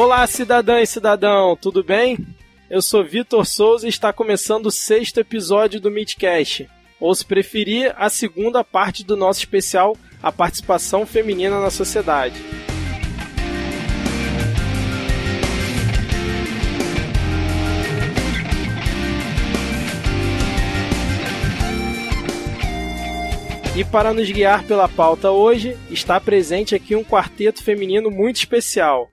Olá, cidadã e cidadão, tudo bem? Eu sou Vitor Souza e está começando o sexto episódio do Midcast, ou se preferir, a segunda parte do nosso especial A Participação Feminina na Sociedade. E para nos guiar pela pauta hoje, está presente aqui um quarteto feminino muito especial.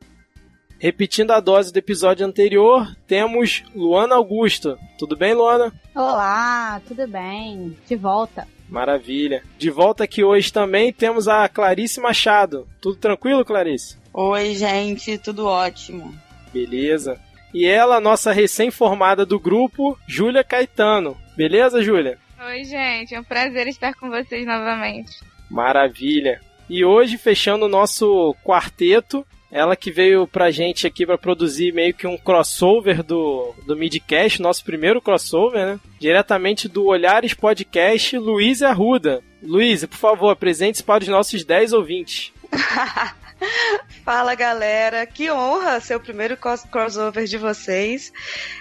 Repetindo a dose do episódio anterior, temos Luana Augusto. Tudo bem, Luana? Olá, tudo bem? De volta. Maravilha. De volta aqui hoje também temos a Clarice Machado. Tudo tranquilo, Clarice? Oi, gente, tudo ótimo. Beleza. E ela, nossa recém-formada do grupo, Júlia Caetano. Beleza, Júlia? Oi, gente, é um prazer estar com vocês novamente. Maravilha. E hoje, fechando o nosso quarteto, ela que veio pra gente aqui para produzir meio que um crossover do, do Midcast, nosso primeiro crossover, né? Diretamente do Olhares Podcast, Luiz Arruda. Luiz, por favor, apresente-se para os nossos 10 ouvintes. Fala galera, que honra ser o primeiro crossover de vocês.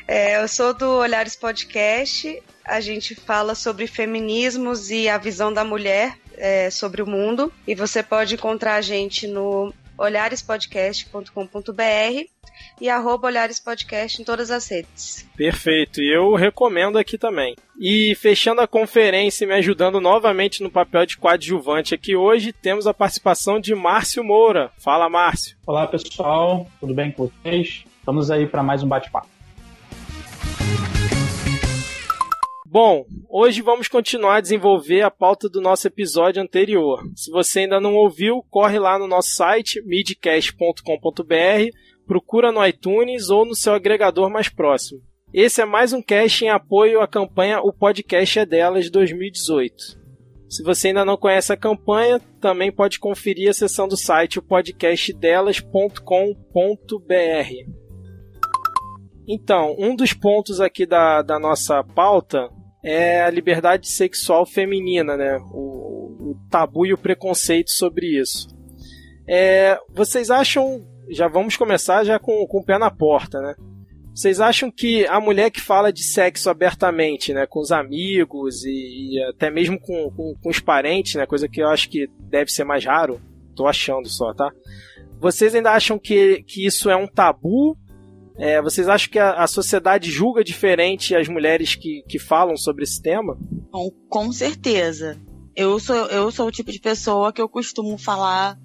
É, eu sou do Olhares Podcast, a gente fala sobre feminismos e a visão da mulher é, sobre o mundo. E você pode encontrar a gente no olharespodcast.com.br e arroba olharespodcast em todas as redes. Perfeito, e eu recomendo aqui também. E fechando a conferência e me ajudando novamente no papel de coadjuvante aqui hoje, temos a participação de Márcio Moura. Fala, Márcio. Olá, pessoal, tudo bem com vocês? Vamos aí para mais um bate-papo. Bom, hoje vamos continuar a desenvolver a pauta do nosso episódio anterior. Se você ainda não ouviu, corre lá no nosso site midcast.com.br, procura no iTunes ou no seu agregador mais próximo. Esse é mais um cast em apoio à campanha O Podcast é Delas 2018. Se você ainda não conhece a campanha, também pode conferir a seção do site podcastdelas.com.br. Então, um dos pontos aqui da, da nossa pauta é a liberdade sexual feminina, né? O, o tabu e o preconceito sobre isso. É, vocês acham. Já vamos começar já com, com o pé na porta, né? Vocês acham que a mulher que fala de sexo abertamente, né, com os amigos e, e até mesmo com, com, com, os parentes, né, coisa que eu acho que deve ser mais raro, tô achando só, tá? Vocês ainda acham que, que isso é um tabu é, vocês acham que a, a, sociedade julga diferente as mulheres que, que falam sobre esse tema? Bom, com certeza. Eu sou, eu sou o tipo de pessoa que eu costumo falar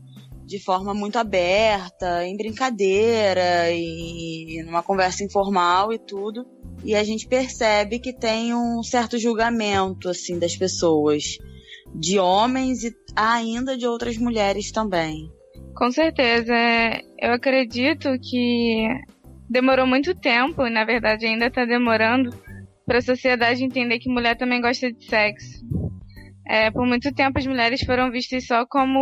de forma muito aberta, em brincadeira e numa conversa informal e tudo. E a gente percebe que tem um certo julgamento assim das pessoas, de homens e ainda de outras mulheres também. Com certeza, eu acredito que demorou muito tempo, e na verdade ainda está demorando, para a sociedade entender que mulher também gosta de sexo. É, por muito tempo as mulheres foram vistas só como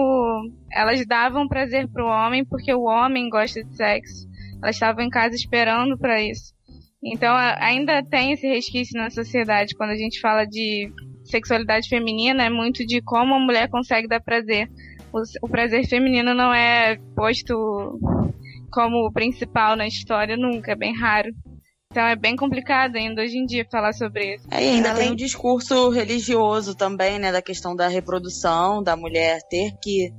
elas davam prazer para o homem porque o homem gosta de sexo. Elas estavam em casa esperando para isso. Então ainda tem esse resquício na sociedade quando a gente fala de sexualidade feminina é muito de como a mulher consegue dar prazer. O, o prazer feminino não é posto como principal na história nunca, é bem raro. Então é bem complicado ainda hoje em dia falar sobre isso. É, e ainda Além... tem o discurso religioso também, né, da questão da reprodução, da mulher ter que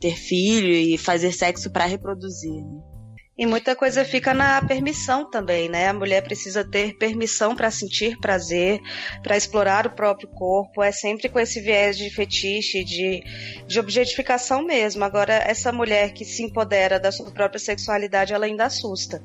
ter filho e fazer sexo para reproduzir. Né? E muita coisa fica na permissão também, né? A mulher precisa ter permissão para sentir prazer, para explorar o próprio corpo. É sempre com esse viés de fetiche, de, de objetificação mesmo. Agora, essa mulher que se empodera da sua própria sexualidade, ela ainda assusta.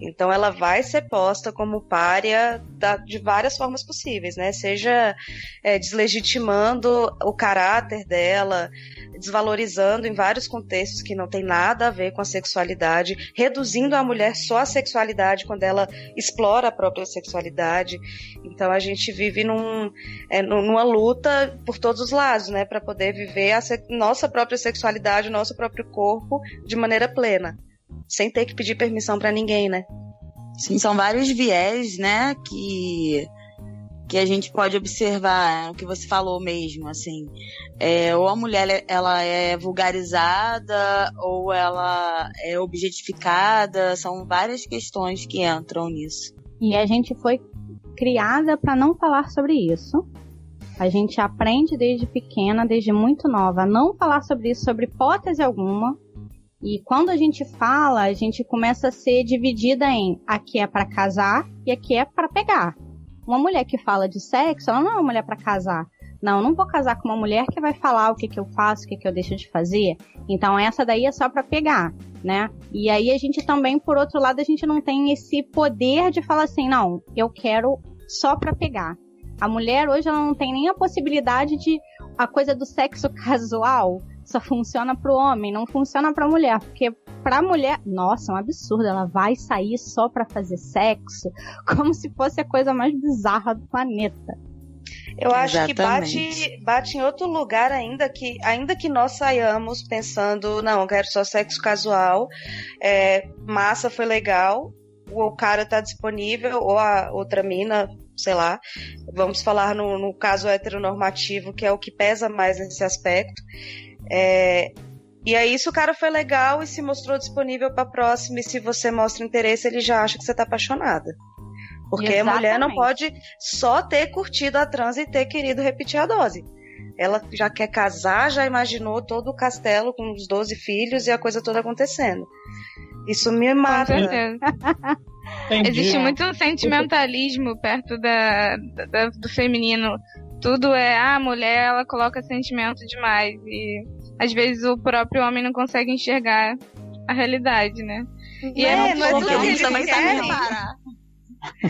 Então ela vai ser posta como párea da, de várias formas possíveis, né? Seja é, deslegitimando o caráter dela, desvalorizando em vários contextos que não tem nada a ver com a sexualidade, reduzindo a mulher só à sexualidade quando ela explora a própria sexualidade. Então a gente vive num, é, numa luta por todos os lados, né? Para poder viver a nossa própria sexualidade, o nosso próprio corpo de maneira plena sem ter que pedir permissão para ninguém, né? Sim, são vários viés, né, que que a gente pode observar o que você falou mesmo, assim, é, ou a mulher ela é vulgarizada ou ela é objetificada, são várias questões que entram nisso. E a gente foi criada para não falar sobre isso. A gente aprende desde pequena, desde muito nova, a não falar sobre isso, sobre hipótese alguma. E quando a gente fala, a gente começa a ser dividida em aqui é para casar e aqui é para pegar. Uma mulher que fala de sexo, ela não é uma mulher para casar. Não, não vou casar com uma mulher que vai falar o que, que eu faço, o que, que eu deixo de fazer. Então essa daí é só para pegar, né? E aí a gente também, por outro lado, a gente não tem esse poder de falar assim, não, eu quero só para pegar. A mulher hoje ela não tem nem a possibilidade de a coisa do sexo casual só funciona pro homem, não funciona pra mulher, porque pra mulher, nossa, é um absurdo, ela vai sair só pra fazer sexo, como se fosse a coisa mais bizarra do planeta. Eu acho Exatamente. que bate, bate em outro lugar ainda que, ainda que nós saiamos pensando, não, eu quero só sexo casual, é, massa foi legal, o cara tá disponível, ou a outra mina, sei lá, vamos falar no, no caso heteronormativo, que é o que pesa mais nesse aspecto. É, e aí, se o cara foi legal e se mostrou disponível para próxima, e se você mostra interesse, ele já acha que você tá apaixonada. Porque Exatamente. a mulher não pode só ter curtido a trans e ter querido repetir a dose. Ela já quer casar, já imaginou todo o castelo com os 12 filhos e a coisa toda acontecendo. Isso me mata. Com certeza. Existe muito um sentimentalismo perto da, da, do feminino. Tudo é, ah, a mulher ela coloca sentimento demais. E às vezes o próprio homem não consegue enxergar a realidade, né? E é, é, não é tudo que ele quer.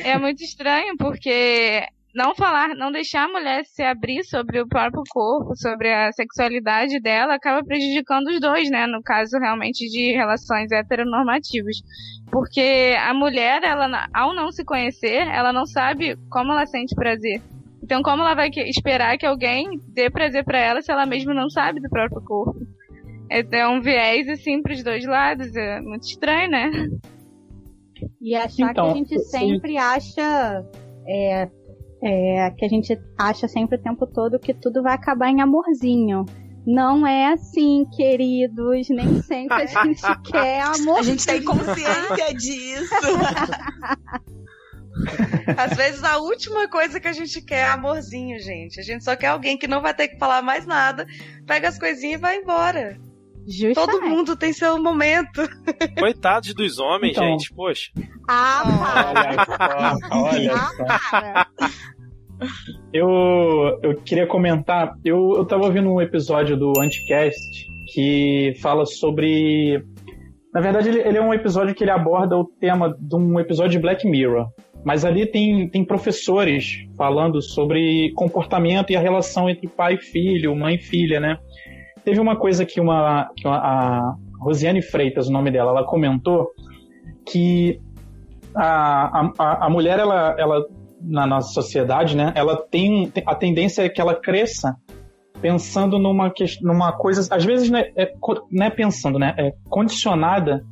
É muito estranho, porque não falar, não deixar a mulher se abrir sobre o próprio corpo, sobre a sexualidade dela, acaba prejudicando os dois, né? No caso realmente de relações heteronormativas. Porque a mulher, ela, ao não se conhecer, ela não sabe como ela sente prazer. Então, como ela vai esperar que alguém dê prazer para ela se ela mesma não sabe do próprio corpo? É, é um viés, assim, pros dois lados. É muito estranho, né? E achar então, que a gente sempre acha é, é, que a gente acha sempre o tempo todo que tudo vai acabar em amorzinho. Não é assim, queridos. Nem sempre a gente quer amor. A gente tem consciência disso. Às vezes a última coisa que a gente quer é amorzinho, gente. A gente só quer alguém que não vai ter que falar mais nada, pega as coisinhas e vai embora. Justamente. Todo mundo tem seu momento. Coitados dos homens, então... gente, poxa. Ah, olha só, olha só. Eu, eu queria comentar, eu, eu tava ouvindo um episódio do Anticast que fala sobre. Na verdade, ele, ele é um episódio que ele aborda o tema de um episódio de Black Mirror. Mas ali tem, tem professores falando sobre comportamento e a relação entre pai e filho, mãe e filha, né? Teve uma coisa que uma, que uma a Rosiane Freitas, o nome dela, ela comentou que a, a, a mulher, ela, ela na nossa sociedade, né, ela tem a tendência é que ela cresça pensando numa, numa coisa, às vezes não é, é, não é pensando, né, é condicionada,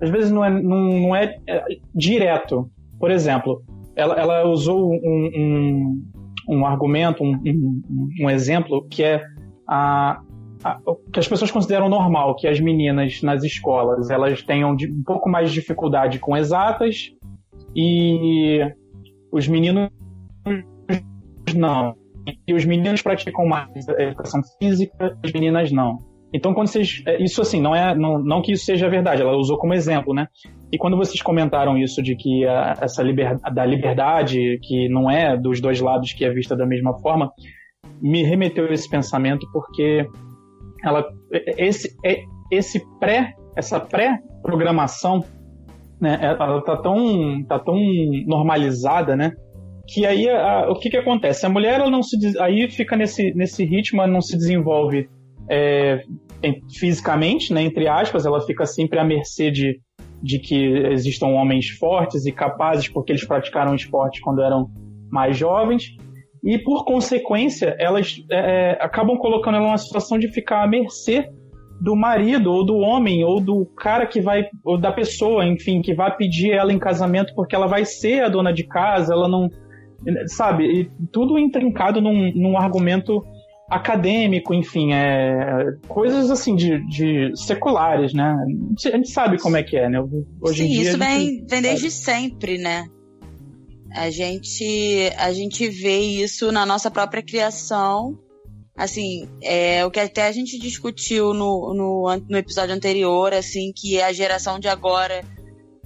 às vezes não é, não, não é, é direto. Por exemplo, ela, ela usou um, um, um argumento, um, um, exemplo que é a, que as pessoas consideram normal que as meninas nas escolas elas tenham um pouco mais de dificuldade com exatas e os meninos não. E os meninos praticam mais educação física, as meninas não. Então, quando vocês. É, isso, assim, não é. Não, não que isso seja verdade, ela usou como exemplo, né? E quando vocês comentaram isso de que a, essa liber, da liberdade, que não é dos dois lados que é vista da mesma forma, me remeteu esse pensamento porque ela esse esse pré essa pré-programação né, ela tá tão tá tão normalizada, né, que aí a, o que que acontece? A mulher ela não se aí fica nesse nesse ritmo, ela não se desenvolve é, fisicamente, né, entre aspas, ela fica sempre à mercê de, de que existam homens fortes e capazes porque eles praticaram esporte quando eram mais jovens e por consequência elas é, é, acabam colocando ela numa situação de ficar à mercê do marido ou do homem ou do cara que vai ou da pessoa, enfim, que vai pedir ela em casamento porque ela vai ser a dona de casa, ela não sabe? E tudo intrincado num, num argumento acadêmico, enfim, é, coisas assim de, de seculares, né? A gente sabe como é que é, né? Hoje Sim, em dia, isso vem, vem desde sempre, né? A gente, a gente vê isso na nossa própria criação. Assim, é o que até a gente discutiu no, no, no episódio anterior, assim, que a geração de agora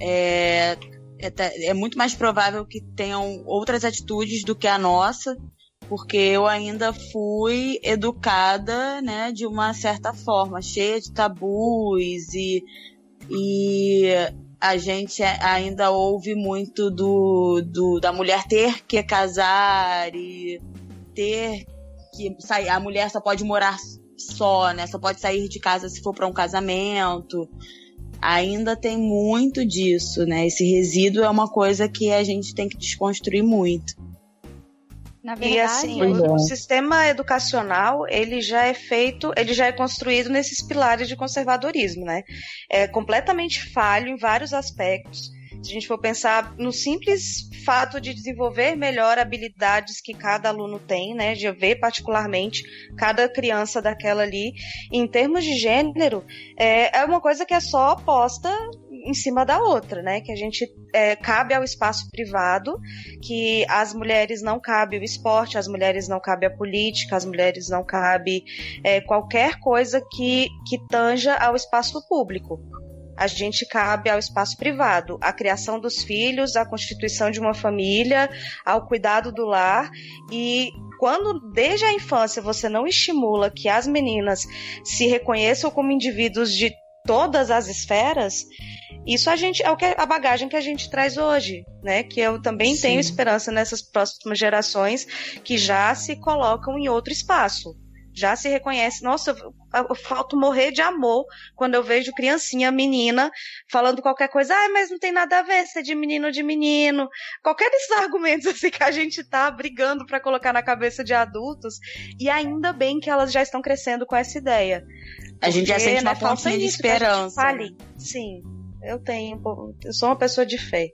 é, é, é muito mais provável que tenham outras atitudes do que a nossa porque eu ainda fui educada, né, de uma certa forma, cheia de tabus e, e a gente ainda ouve muito do, do da mulher ter que casar e ter que sair, a mulher só pode morar só, né, só pode sair de casa se for para um casamento. Ainda tem muito disso, né? Esse resíduo é uma coisa que a gente tem que desconstruir muito. Na verdade, e assim, o, o, sistema educacional, ele já é feito, ele já é construído nesses pilares de conservadorismo, né? É completamente falho em vários aspectos. Se a gente for pensar no simples fato de desenvolver melhor habilidades que cada aluno tem, né, de ver particularmente cada criança daquela ali, em termos de gênero, é, é uma coisa que é só posta em cima da outra, né? Que a gente é, cabe ao espaço privado, que as mulheres não cabe o esporte, as mulheres não cabe a política, as mulheres não cabe é, qualquer coisa que, que tanja ao espaço público a gente cabe ao espaço privado, à criação dos filhos, à constituição de uma família, ao cuidado do lar e quando desde a infância você não estimula que as meninas se reconheçam como indivíduos de todas as esferas, isso a gente é o que a bagagem que a gente traz hoje, né? Que eu também Sim. tenho esperança nessas próximas gerações que já se colocam em outro espaço já se reconhece. Nossa, eu, eu falto morrer de amor quando eu vejo criancinha, menina, falando qualquer coisa. Ah, mas não tem nada a ver ser de menino ou de menino. Qualquer desses argumentos assim que a gente tá brigando para colocar na cabeça de adultos. E ainda bem que elas já estão crescendo com essa ideia. A gente já sente uma né, pontinha de esperança. Fale. Sim, eu tenho. Eu sou uma pessoa de fé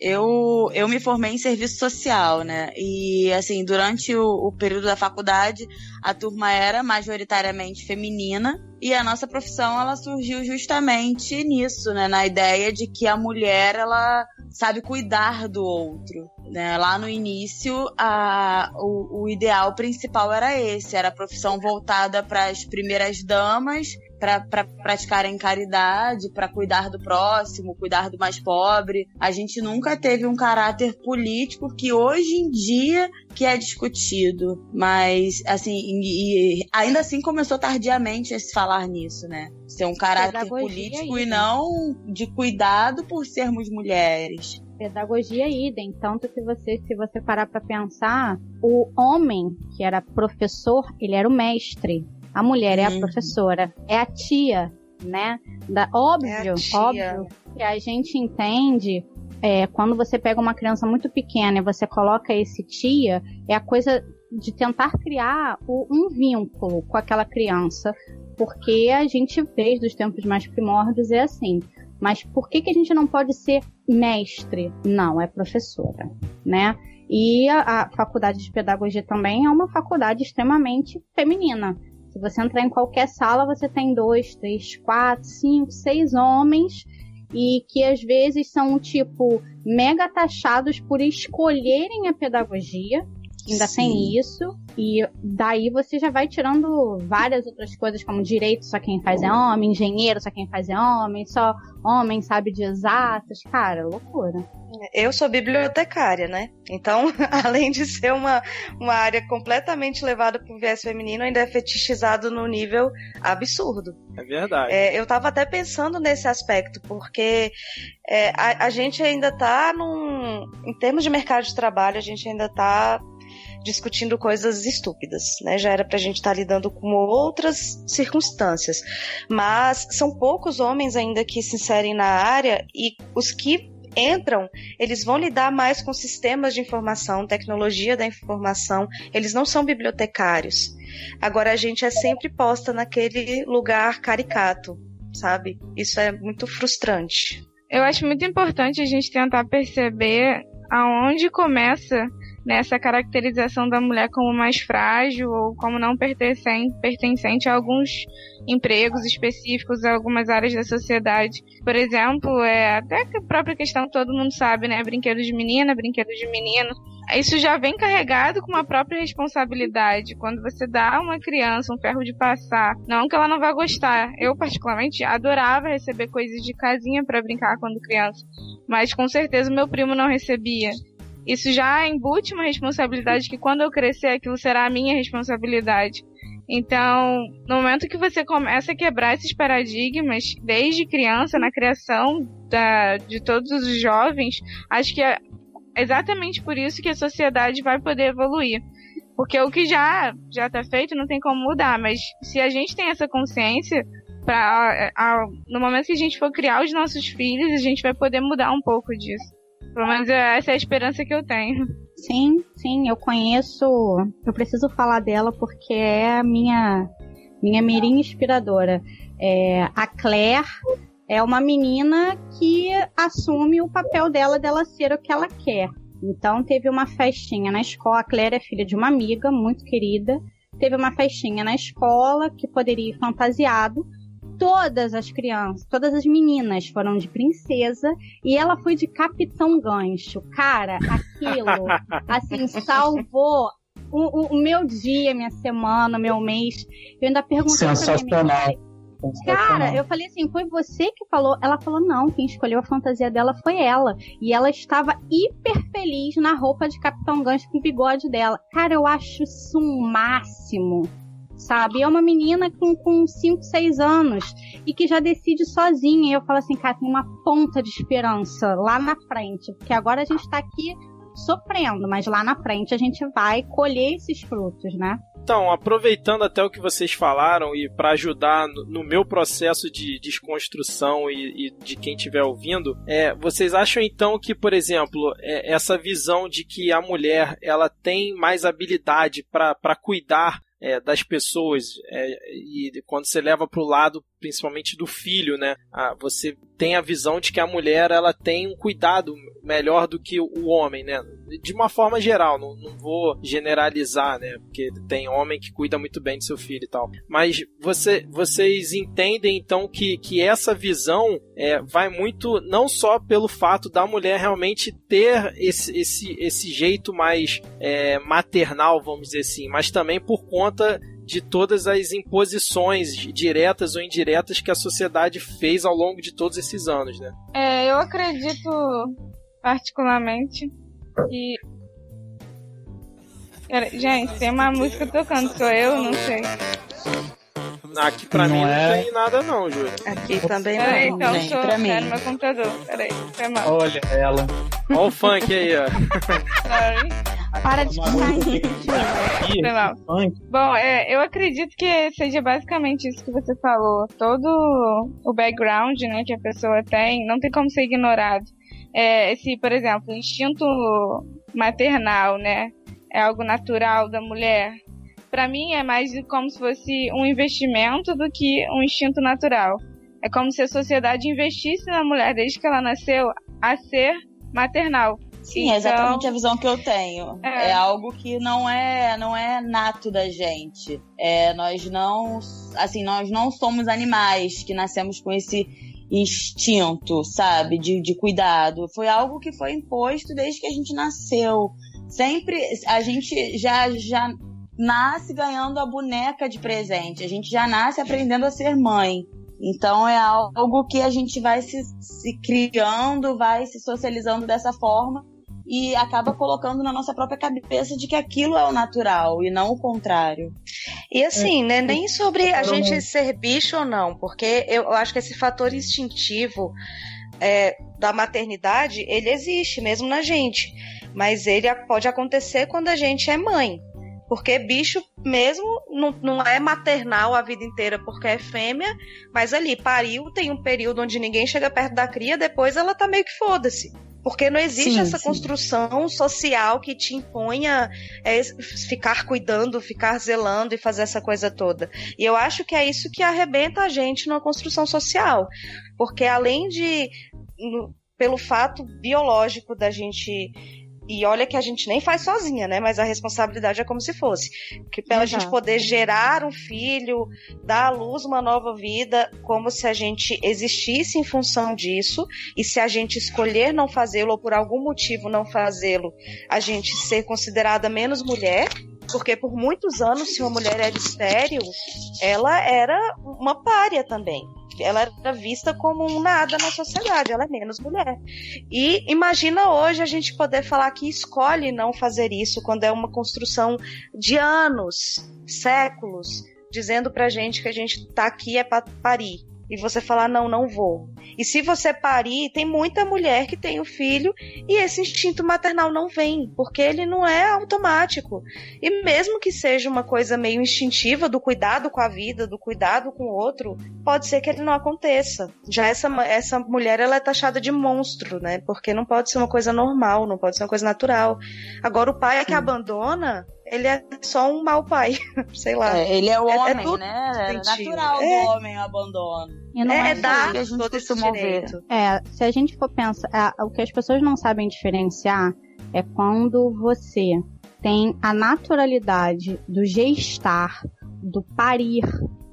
eu, eu me formei em serviço social, né? E, assim, durante o, o, período da faculdade, a turma era majoritariamente feminina. E a nossa profissão, ela surgiu justamente nisso, né? Na ideia de que a mulher, ela sabe cuidar do outro. Né? Lá no início, a, o, o ideal principal era esse. Era a profissão voltada para as primeiras damas para pra praticarem caridade, para cuidar do próximo, cuidar do mais pobre. A gente nunca teve um caráter político que hoje em dia que é discutido, mas assim, e, e ainda assim começou tardiamente a se falar nisso, né? Ser um caráter Pedagogia político e não de cuidado por sermos mulheres pedagogia idem. Tanto que você, se você parar para pensar, o homem que era professor, ele era o mestre. A mulher é a uhum. professora, é a tia, né? Da, óbvio, é óbvio que a gente entende é, quando você pega uma criança muito pequena e você coloca esse tia, é a coisa de tentar criar o, um vínculo com aquela criança, porque a gente, desde os tempos mais primórdios, é assim. Mas por que, que a gente não pode ser mestre? Não, é professora, né? E a, a faculdade de pedagogia também é uma faculdade extremamente feminina. Se você entrar em qualquer sala, você tem dois, três, quatro, cinco, seis homens e que às vezes são tipo mega taxados por escolherem a pedagogia. Ainda Sim. tem isso. E daí você já vai tirando várias outras coisas, como direito, só quem faz é homem, engenheiro, só quem faz é homem, só homem sabe de exatas. Cara, loucura. Eu sou bibliotecária, né? Então, além de ser uma, uma área completamente levada para o viés feminino, ainda é fetichizado no nível absurdo. É verdade. É, eu tava até pensando nesse aspecto, porque é, a, a gente ainda tá num. Em termos de mercado de trabalho, a gente ainda tá discutindo coisas estúpidas, né? Já era pra gente estar tá lidando com outras circunstâncias. Mas são poucos homens ainda que se inserem na área e os que entram, eles vão lidar mais com sistemas de informação, tecnologia da informação, eles não são bibliotecários. Agora a gente é sempre posta naquele lugar caricato, sabe? Isso é muito frustrante. Eu acho muito importante a gente tentar perceber aonde começa nessa caracterização da mulher como mais frágil ou como não pertencente, a alguns empregos específicos a algumas áreas da sociedade. Por exemplo, é até a própria questão todo mundo sabe, né? Brinquedos de menina, brinquedos de menino. Isso já vem carregado com uma própria responsabilidade. Quando você dá a uma criança um ferro de passar, não que ela não vá gostar. Eu particularmente adorava receber coisas de casinha para brincar quando criança, mas com certeza meu primo não recebia isso já embute uma responsabilidade que quando eu crescer aquilo será a minha responsabilidade. Então, no momento que você começa a quebrar esses paradigmas, desde criança, na criação da, de todos os jovens, acho que é exatamente por isso que a sociedade vai poder evoluir. Porque o que já já está feito não tem como mudar, mas se a gente tem essa consciência, pra, a, a, no momento que a gente for criar os nossos filhos, a gente vai poder mudar um pouco disso. Pelo menos essa é a esperança que eu tenho. Sim, sim, eu conheço. Eu preciso falar dela porque é a minha, minha mirinha inspiradora. É, a Claire é uma menina que assume o papel dela dela ser o que ela quer. Então teve uma festinha na escola. A Claire é filha de uma amiga muito querida. Teve uma festinha na escola que poderia ir fantasiado todas as crianças, todas as meninas foram de princesa e ela foi de capitão gancho. Cara, aquilo, assim, salvou o, o, o, meu dia, minha semana, meu mês. Eu ainda perguntei pra minha. Cara, eu falei assim, foi você que falou? Ela falou, não, quem escolheu a fantasia dela foi ela. E ela estava hiper feliz na roupa de Capitão Gancho com o bigode dela. Cara, eu acho isso um máximo sabe? É uma menina com 5, 6 anos e que já decide sozinha. E eu falo assim, cara, tem uma ponta de esperança lá na frente, porque agora a gente tá aqui sofrendo, mas lá na frente a gente vai colher esses frutos, né? Então, aproveitando até o que vocês falaram e para ajudar no, no, meu processo de desconstrução e, e de quem estiver ouvindo, é, vocês acham então que, por exemplo, é, essa visão de que a mulher ela tem mais habilidade para cuidar é, das pessoas é, e quando você leva para o lado principalmente do filho, né? Ah, você tem a visão de que a mulher ela tem um cuidado melhor do que o homem, né? De uma forma geral, não, não vou generalizar, né? Porque tem homem que cuida muito bem de seu filho e tal. Mas você, vocês entendem então que, que essa visão é, vai muito não só pelo fato da mulher realmente ter esse, esse, esse jeito mais é, maternal, vamos dizer assim, mas também por conta de todas as imposições diretas ou indiretas que a sociedade fez ao longo de todos esses anos, né? É, eu acredito particularmente que Gente, tem uma música tocando, sou eu? Não sei. Aqui pra não mim é... não tem nada não, Júlia. Aqui também Peraí, não. Então, gente, sou, pra mim. no meu computador. Peraí, foi mal. Olha ela. Olha o funk aí, ó. Sorry. Para de ficar Bom, é, eu acredito que seja basicamente isso que você falou. Todo o background né, que a pessoa tem não tem como ser ignorado. É, esse, por exemplo, instinto maternal, né? É algo natural da mulher. Para mim é mais como se fosse um investimento do que um instinto natural. É como se a sociedade investisse na mulher desde que ela nasceu a ser maternal. Sim, então, é exatamente a visão que eu tenho. É. é. algo que não é não é nato da gente. É, nós não, assim, nós não somos animais que nascemos com esse instinto, sabe, de, de cuidado. Foi algo que foi imposto desde que a gente nasceu. Sempre a gente já já nasce ganhando a boneca de presente. A gente já nasce aprendendo a ser mãe. Então é algo que a gente vai se, se criando, vai se socializando dessa forma e acaba colocando na nossa própria cabeça de que aquilo é o natural e não o contrário. E assim, né, nem sobre a gente ser bicho ou não, porque eu acho que esse fator instintivo é, da maternidade, ele existe mesmo na gente, mas ele pode acontecer quando a gente é mãe. Porque bicho mesmo não, não é maternal a vida inteira porque é fêmea, mas ali pariu, tem um período onde ninguém chega perto da cria, depois ela tá meio que foda-se. Porque não existe sim, essa sim. construção social que te imponha é, ficar cuidando, ficar zelando e fazer essa coisa toda. E eu acho que é isso que arrebenta a gente na construção social. Porque além de. pelo fato biológico da gente E olha que a gente nem faz sozinha, né? Mas a responsabilidade é como se fosse. Que pela Exato. gente poder gerar um filho, dar à luz uma nova vida, como se a gente existisse em função disso, e se a gente escolher não fazê-lo ou por algum motivo não fazê-lo, a gente ser considerada menos mulher, porque por muitos anos, se uma mulher era estéril, ela era uma párea também ela era vista como um nada na sociedade, ela é menos mulher. E imagina hoje a gente poder falar que escolhe não fazer isso quando é uma construção de anos, séculos, dizendo pra gente que a gente tá aqui é pra parir e você falar não, não vou. E se você parir, tem muita mulher que tem o filho e esse instinto maternal não vem, porque ele não é automático. E mesmo que seja uma coisa meio instintiva do cuidado com a vida, do cuidado com o outro, pode ser que ele não aconteça. Já essa, essa mulher ela é taxada de monstro, né? Porque não pode ser uma coisa normal, não pode ser uma coisa natural. Agora o pai é que abandona, ele é só um mau pai, sei lá. É, ele é o é, é homem, é né? É natural é. do homem o abandono. é, é dar que a gente costuma ver. É, se a gente for pensar, é, o que as pessoas não sabem diferenciar é quando você tem a naturalidade do gestar, do parir,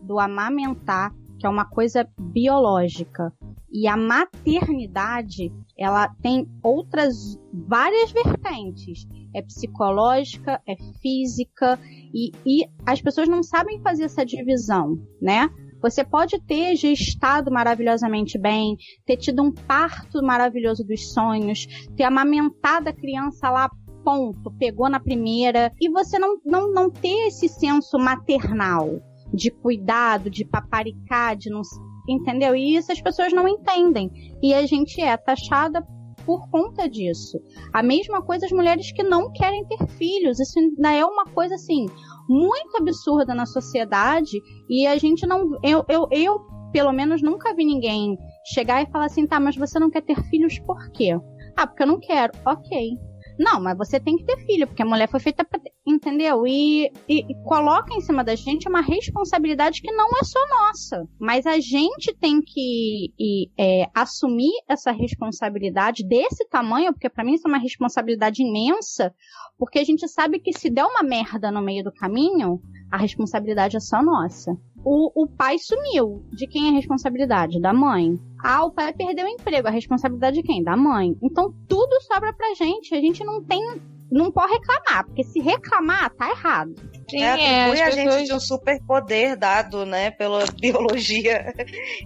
do amamentar, que é uma coisa biológica. E a maternidade, ela tem outras várias vertentes é psicológica, é física, e, e as pessoas não sabem fazer essa divisão, né? Você pode ter gestado maravilhosamente bem, ter tido um parto maravilhoso dos sonhos, ter amamentado a criança lá, ponto, pegou na primeira, e você não, não, não ter esse senso maternal de cuidado, de paparicar, de não. Entendeu? E isso as pessoas não entendem. E a gente é taxada por conta disso. A mesma coisa as mulheres que não querem ter filhos. Isso ainda é uma coisa assim muito absurda na sociedade e a gente não. Eu, eu, eu pelo menos nunca vi ninguém chegar e falar assim, tá, mas você não quer ter filhos por quê? Ah, porque eu não quero. Ok. Não, mas você tem que ter filho, porque a mulher foi feita pra. Entendeu? E, e, e, coloca em cima da gente uma responsabilidade que não é só nossa. Mas a gente tem que e, é, assumir essa responsabilidade desse tamanho, porque para mim isso é uma responsabilidade imensa, porque a gente sabe que se der uma merda no meio do caminho, a responsabilidade é só nossa o, o pai sumiu. De quem é a responsabilidade? Da mãe. Ah, o pai perdeu o emprego. A responsabilidade de quem? Da mãe. Então tudo sobra pra gente. A gente não tem. Não pode reclamar, porque se reclamar, tá errado. Sim, é, atribui é, a pessoas... gente de um superpoder dado, né, pela biologia.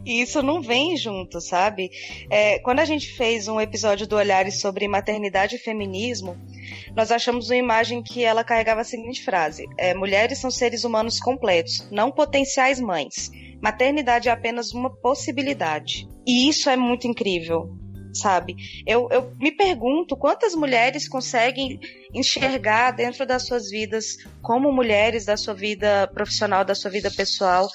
E isso não vem junto, sabe? É, quando a gente fez um episódio do Olhares sobre maternidade e feminismo, nós achamos uma imagem que ela carregava a seguinte frase: é, Mulheres são seres humanos completos, não potenciais mães. Maternidade é apenas uma possibilidade. E isso é muito incrível, sabe? Eu, eu me pergunto quantas mulheres conseguem enxergar dentro das suas vidas, como mulheres da sua vida profissional, da sua vida pessoal,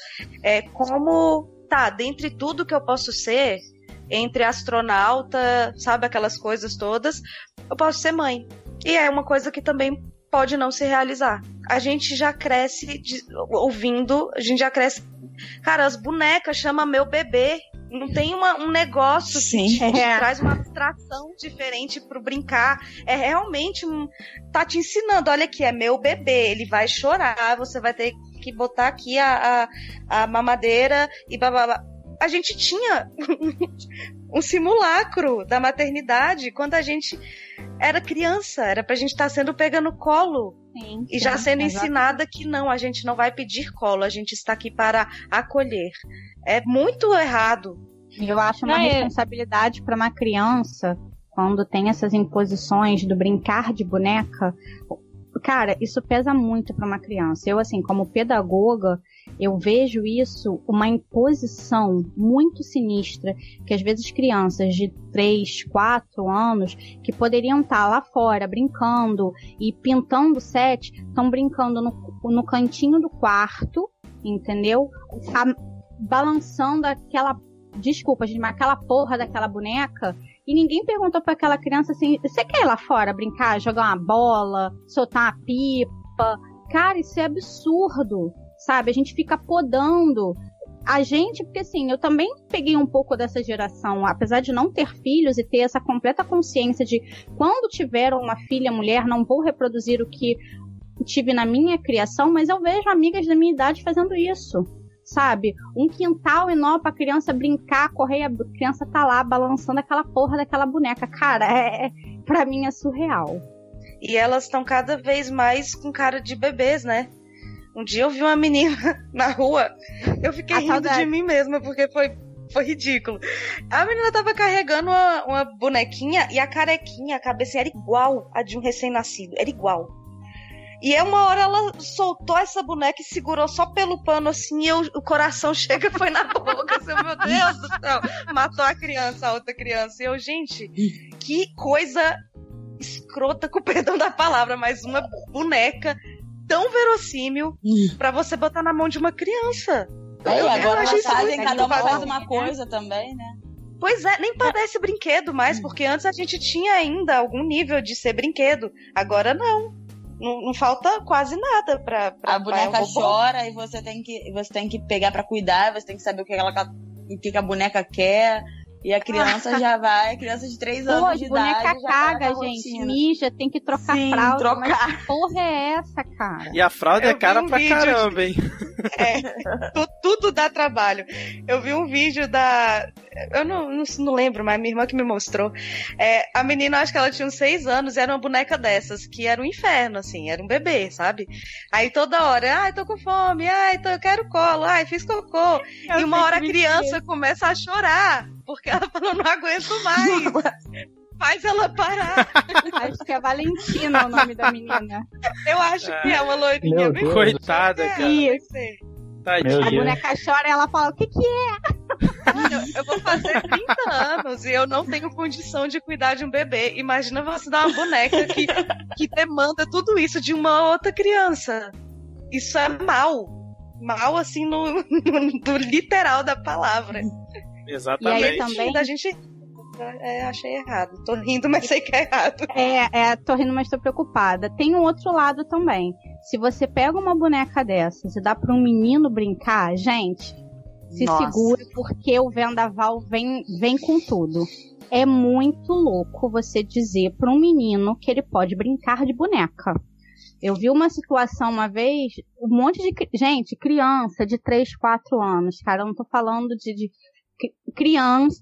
é, como, tá, dentre tudo que eu posso ser, entre astronauta, sabe, aquelas coisas todas, eu posso ser mãe. E é uma coisa que também pode não se realizar. A gente já cresce de, ouvindo, a gente já cresce. Cara, as bonecas chama meu bebê. Não tem uma, um negócio Sim. que, é. traz uma abstração diferente pro brincar. É realmente um. Tá te ensinando, olha aqui, é meu bebê, ele vai chorar, você vai ter que botar aqui a, a, a mamadeira e babá. A gente tinha um simulacro da maternidade quando a gente era criança, era pra gente estar tá sendo pega no colo. Sim, e já sendo ensinada que não, a gente não vai pedir colo, a gente está aqui para acolher. É muito errado. Eu acho uma é. responsabilidade para uma criança, quando tem essas imposições do brincar de boneca, cara, isso pesa muito para uma criança. Eu, assim, como pedagoga, eu vejo isso uma imposição muito sinistra que às vezes crianças de 3, 4 anos que poderiam estar lá fora brincando e pintando set, estão brincando no, no cantinho do quarto, entendeu? A, balançando aquela desculpa, gente, mas aquela porra daquela boneca e ninguém perguntou para aquela criança assim: você quer ir lá fora brincar, jogar uma bola, soltar uma pipa? Cara, isso é absurdo sabe? A gente fica podando. a gente, porque assim, eu também peguei um pouco dessa geração, apesar de não ter filhos e ter essa completa consciência de quando tiver uma filha mulher, não vou reproduzir o que tive na minha criação, mas eu vejo amigas da minha idade fazendo isso. Sabe? Um quintal enorme pra criança brincar, correr, a criança tá lá balançando aquela porra daquela boneca. Cara, é, é pra mim é surreal. E elas estão cada vez mais com cara de bebês, né? Um dia eu vi uma menina na rua, eu fiquei a rindo saudade. de mim mesma, porque foi, foi ridículo. A menina tava carregando uma, uma bonequinha e a carequinha, a cabeça era igual a de um recém-nascido. Era igual. E é uma hora ela soltou essa boneca e segurou só pelo pano assim, e eu, o coração chega foi na boca. Assim, meu Deus do céu, matou a criança, a outra criança. E eu, gente, que coisa escrota, com perdão da palavra, mas uma boneca tão verossímil para você botar na mão de uma criança. É, eu agora elas fazem, cada uma faz uma coisa também, né? Pois é, nem parece brinquedo mais, porque antes a gente tinha ainda algum nível de ser brinquedo. Agora não. Não, não falta quase nada pra. pra a boneca chora e você tem que, você tem que pegar para cuidar, você tem que saber o que, ela, o que a boneca quer. E a criança já vai, a criança de 3 anos Pô, de idade. boneca caga, gente. Mija, tem que trocar Sim, fralda. Trocar. Mas que porra é essa, cara? E a fralda é eu é cara um pra caramba, hein? É, tudo dá trabalho. Eu vi um vídeo da. Eu não, não, não lembro, mas minha irmã que me mostrou. É, a menina, acho que ela tinha uns 6 anos, e era uma boneca dessas, que era um inferno, assim, era um bebê, sabe? Aí toda hora, ai, tô com fome, ai, tô, eu quero colo, ai, fiz cocô. Eu e uma hora a criança começa a chorar porque ela falou, não aguento mais. Faz ela parar. Acho que é Valentina o nome da menina. Eu acho que é uma loirinha bem Coitada, cara. Isso. Tadinha. A boneca chora e ela fala, o que que é? Eu vou fazer 30 anos e eu não tenho condição de cuidar de um bebê. Imagina você dar uma boneca que, que demanda tudo isso de uma outra criança. Isso é mal. Mal, assim, no, no, no literal da palavra. Exatamente. E aí também a gente é, achei errado. Tô rindo, mas sei que é errado. É, é, tô rindo, mas tô preocupada. Tem um outro lado também. Se você pega uma boneca dessas e dá para um menino brincar, gente, se Nossa. segura porque o vendaval vem, vem com tudo. É muito louco você dizer para um menino que ele pode brincar de boneca. Eu vi uma situação uma vez, um monte de gente, criança de 3, 4 anos, cara, eu não tô falando de, de criança,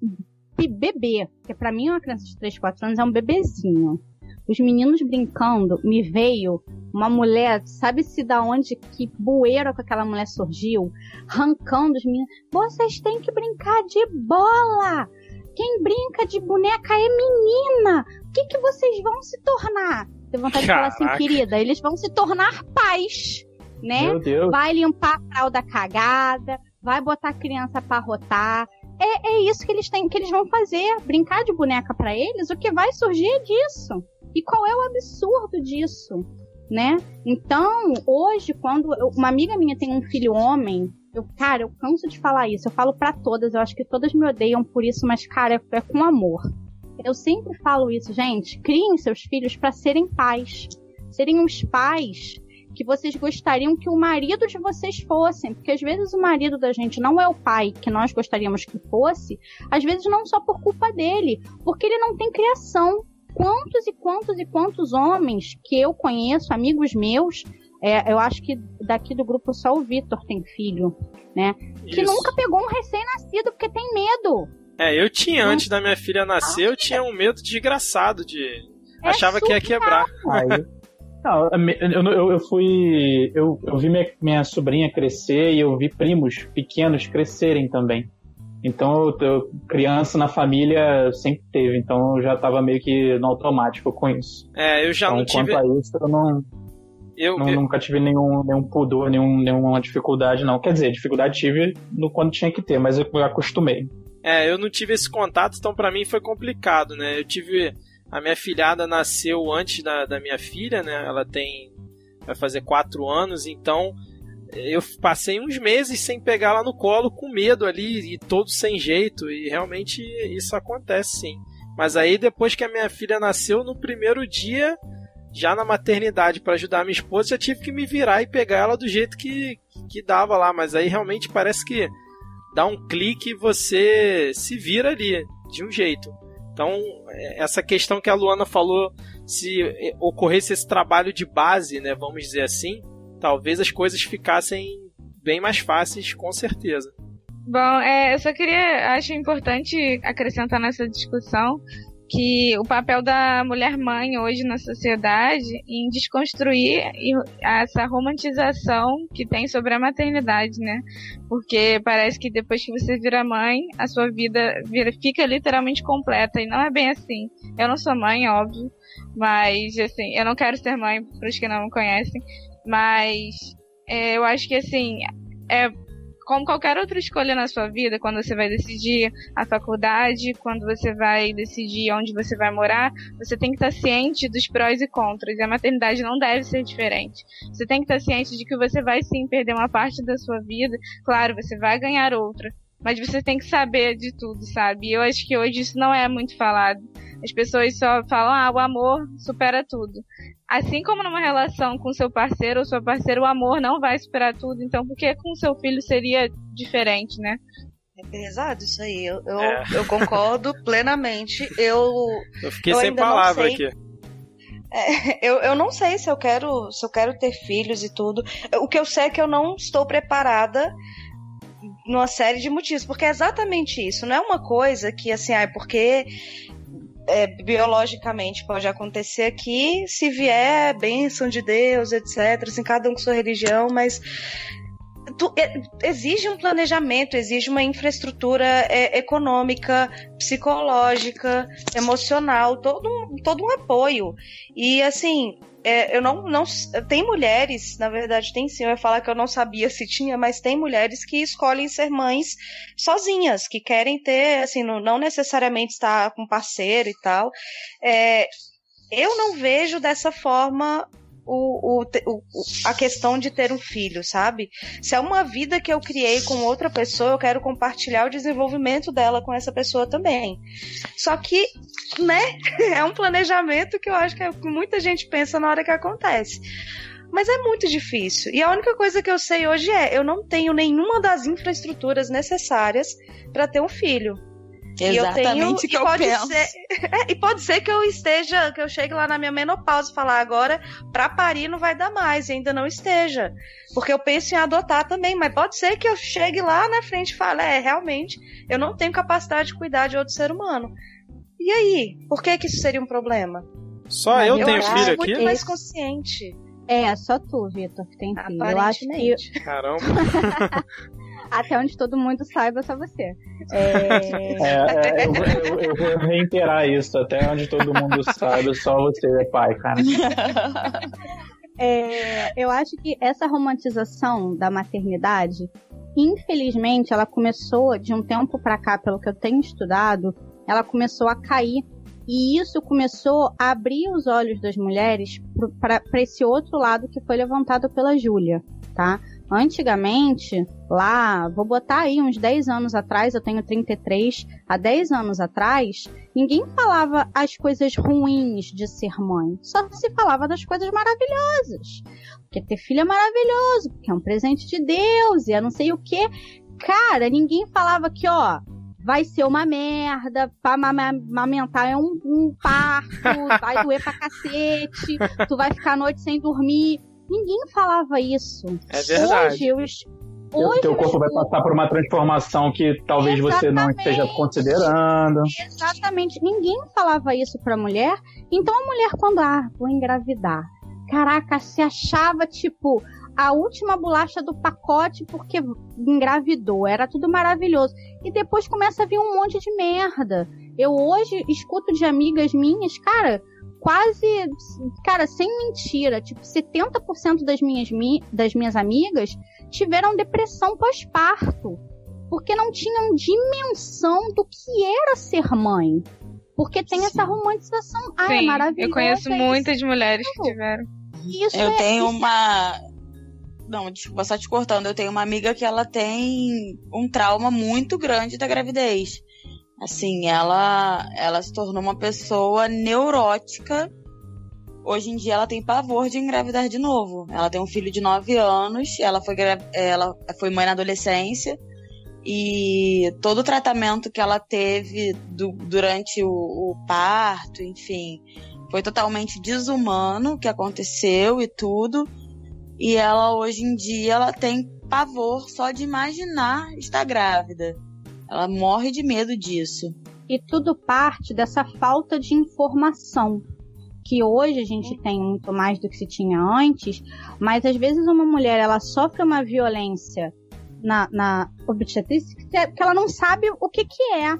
bebê, que para mim uma criança de 3, 4 anos é um bebezinho. Os meninos brincando, me veio uma mulher, sabe-se da onde que bueira com aquela mulher surgiu, arrancando os meninos. Vocês têm que brincar de bola! Quem brinca de boneca é menina! O que, que vocês vão se tornar? Tenho vontade Caraca. de falar assim, querida, eles vão se tornar pais, né? Vai limpar a fralda cagada, vai botar a criança para rotar, é, é isso que eles têm, que eles vão fazer, brincar de boneca para eles, o que vai surgir é disso. E qual é o absurdo disso, né? Então, hoje, quando eu, uma amiga minha tem um filho homem, eu, cara, eu canso de falar isso. Eu falo para todas, eu acho que todas me odeiam por isso, mas cara, é, é com amor. Eu sempre falo isso, gente. Criem seus filhos para serem pais, serem os pais que vocês gostariam que o marido de vocês fossem, porque às vezes o marido da gente não é o pai que nós gostaríamos que fosse, às vezes não só por culpa dele, porque ele não tem criação. Quantos e quantos e quantos homens que eu conheço, amigos meus, é, eu acho que daqui do grupo só o Vitor tem filho, né? Isso. Que nunca pegou um recém-nascido porque tem medo. É, eu tinha, antes da minha filha nascer, eu tinha um medo desgraçado de. É Achava que ia quebrar. Aí, não, eu, eu, fui. Eu, eu vi minha, minha sobrinha crescer e eu vi primos pequenos crescerem também. Então, eu, criança na família sempre teve, então eu já tava meio que no automático com isso. É, eu já então, não tive. Quanto a isso, eu não. Eu, não, eu... nunca tive nenhum, nenhum pudor, nenhum, nenhuma dificuldade, não. Quer dizer, dificuldade tive no quando tinha que ter, mas eu acostumei. É, eu não tive esse contato, então para mim foi complicado, né? Eu tive a minha filhada nasceu antes da, da minha filha, né? Ela tem. vai fazer quatro anos, então eu passei uns meses sem pegar ela no colo, com medo ali e todo sem jeito, e realmente isso acontece sim. Mas aí depois que a minha filha nasceu, no primeiro dia, já na maternidade para ajudar a minha esposa, já tive que me virar e pegar ela do jeito que, que dava lá. Mas aí realmente parece que dá um clique e você se vira ali de um jeito. Então, é, essa questão que a Luana falou, se ocorresse esse trabalho de base, né, vamos dizer assim, talvez as coisas ficassem bem mais fáceis, com certeza. Bom, é, eu só queria, acho importante acrescentar nessa discussão que o papel da mulher mãe hoje na sociedade em desconstruir essa romantização que tem sobre a maternidade, né? Porque parece que depois que você vira mãe, a sua vida vira, fica literalmente completa e não é bem assim. Eu não sou mãe, óbvio, mas assim, eu não quero ser mãe para os que não me conhecem, mas é, eu acho que assim, é como qualquer outra escolha na sua vida, quando você vai decidir a faculdade, quando você vai decidir onde você vai morar, você tem que estar ciente dos prós e contras. E a maternidade não deve ser diferente. Você tem que estar ciente de que você vai sim perder uma parte da sua vida. Claro, você vai ganhar outra. Mas você tem que saber de tudo, sabe? E eu acho que hoje isso não é muito falado. As pessoas só falam, ah, o amor supera tudo. Assim como numa relação com seu parceiro ou sua parceira, o amor não vai superar tudo. Então, por que com seu filho seria diferente, né? É pesado isso aí. Eu, eu, é. eu concordo plenamente. Eu, eu fiquei eu sem palavra aqui. É, eu, eu não sei se eu quero se eu quero ter filhos e tudo. O que eu sei é que eu não estou preparada numa série de motivos, porque é exatamente isso. Não é uma coisa que assim, ah, é porque é, biologicamente pode acontecer aqui, se vier bênção de Deus, etc. Assim, cada um com sua religião, mas tu, é, exige um planejamento, exige uma infraestrutura é, econômica, psicológica, emocional, todo um, todo um apoio. E assim, é, eu não, não. Tem mulheres, na verdade, tem sim. Eu ia falar que eu não sabia se tinha, mas tem mulheres que escolhem ser mães sozinhas, que querem ter, assim, não, não necessariamente estar com parceiro e tal. É, eu não vejo dessa forma o, o, o, a questão de ter um filho, sabe? Se é uma vida que eu criei com outra pessoa, eu quero compartilhar o desenvolvimento dela com essa pessoa também. Só que, né, é um planejamento que eu acho que, é, que muita gente pensa na hora que acontece. Mas é muito difícil. E a única coisa que eu sei hoje é: eu não tenho nenhuma das infraestruturas necessárias para ter um filho. Exatamente o que eu pode penso. Ser, é, e pode ser que eu esteja, que eu chegue lá na minha menopausa e falar agora, pra parir não vai dar mais, e ainda não esteja. Porque eu penso em adotar também, mas pode ser que eu chegue lá na frente e fale, é, realmente, eu não tenho capacidade de cuidar de outro ser humano. E aí? Por que que isso seria um problema? Só eu, eu tenho filho aqui? muito mais consciente. É, só tu, Vitor, que tem filho. Eu acho que. Caramba. Até onde todo mundo saiba, só você. É... É, eu, eu, eu, vou reiterar isso. Até onde todo mundo sabe, só você é pai, cara. É, eu acho que essa romantização da maternidade, infelizmente, ela começou de um tempo para cá, pelo que eu tenho estudado, ela começou a cair e isso começou a abrir os olhos das mulheres para esse outro lado que foi levantado pela Júlia, tá? Antigamente, lá, vou botar aí uns 10 anos atrás, eu tenho 33, há 10 anos atrás, ninguém falava as coisas ruins de ser mãe. Só se falava das coisas maravilhosas. Porque ter filho é maravilhoso, porque é um presente de Deus e é não sei o que. Cara, ninguém falava que, ó, vai ser uma merda, pra amamentar é um, um parto, vai doer pra cacete, tu vai ficar a noite sem dormir. Ninguém falava isso. É verdade. Hoje, eu, Hoje teu corpo vai passar por uma transformação que talvez Exatamente. você não esteja considerando. Exatamente. Ninguém falava isso pra mulher. Então a mulher, quando, ah, vou engravidar. Caraca, se achava, tipo, a última bolacha do pacote porque engravidou. Era tudo maravilhoso. E depois começa a vir um monte de merda. Eu hoje escuto de amigas minhas, cara, quase, cara, sem mentira, tipo, 70% das minhas, das minhas amigas tiveram depressão pós-parto. Porque não tinham dimensão do que era ser mãe. Porque tem Sim. essa romantização. Ah, é maravilhoso. Eu conheço é muitas isso. mulheres que tiveram. Isso eu é, tenho isso. uma. Não, desculpa, só te cortando. Eu tenho uma amiga que ela tem um trauma muito grande da gravidez. Assim, ela, ela se tornou uma pessoa neurótica. Hoje em dia ela tem pavor de engravidar de novo. Ela tem um filho de 9 anos, ela foi, ela foi mãe na adolescência. e todo o tratamento que ela teve do, durante o, o parto, enfim, foi totalmente desumano o que aconteceu e tudo. E ela hoje em dia ela tem pavor só de imaginar estar grávida. Ela morre de medo disso. E tudo parte dessa falta de informação que hoje a gente tem muito mais do que se tinha antes, mas às vezes uma mulher ela sofre uma violência na, na obstetrícia que ela não sabe o que que é.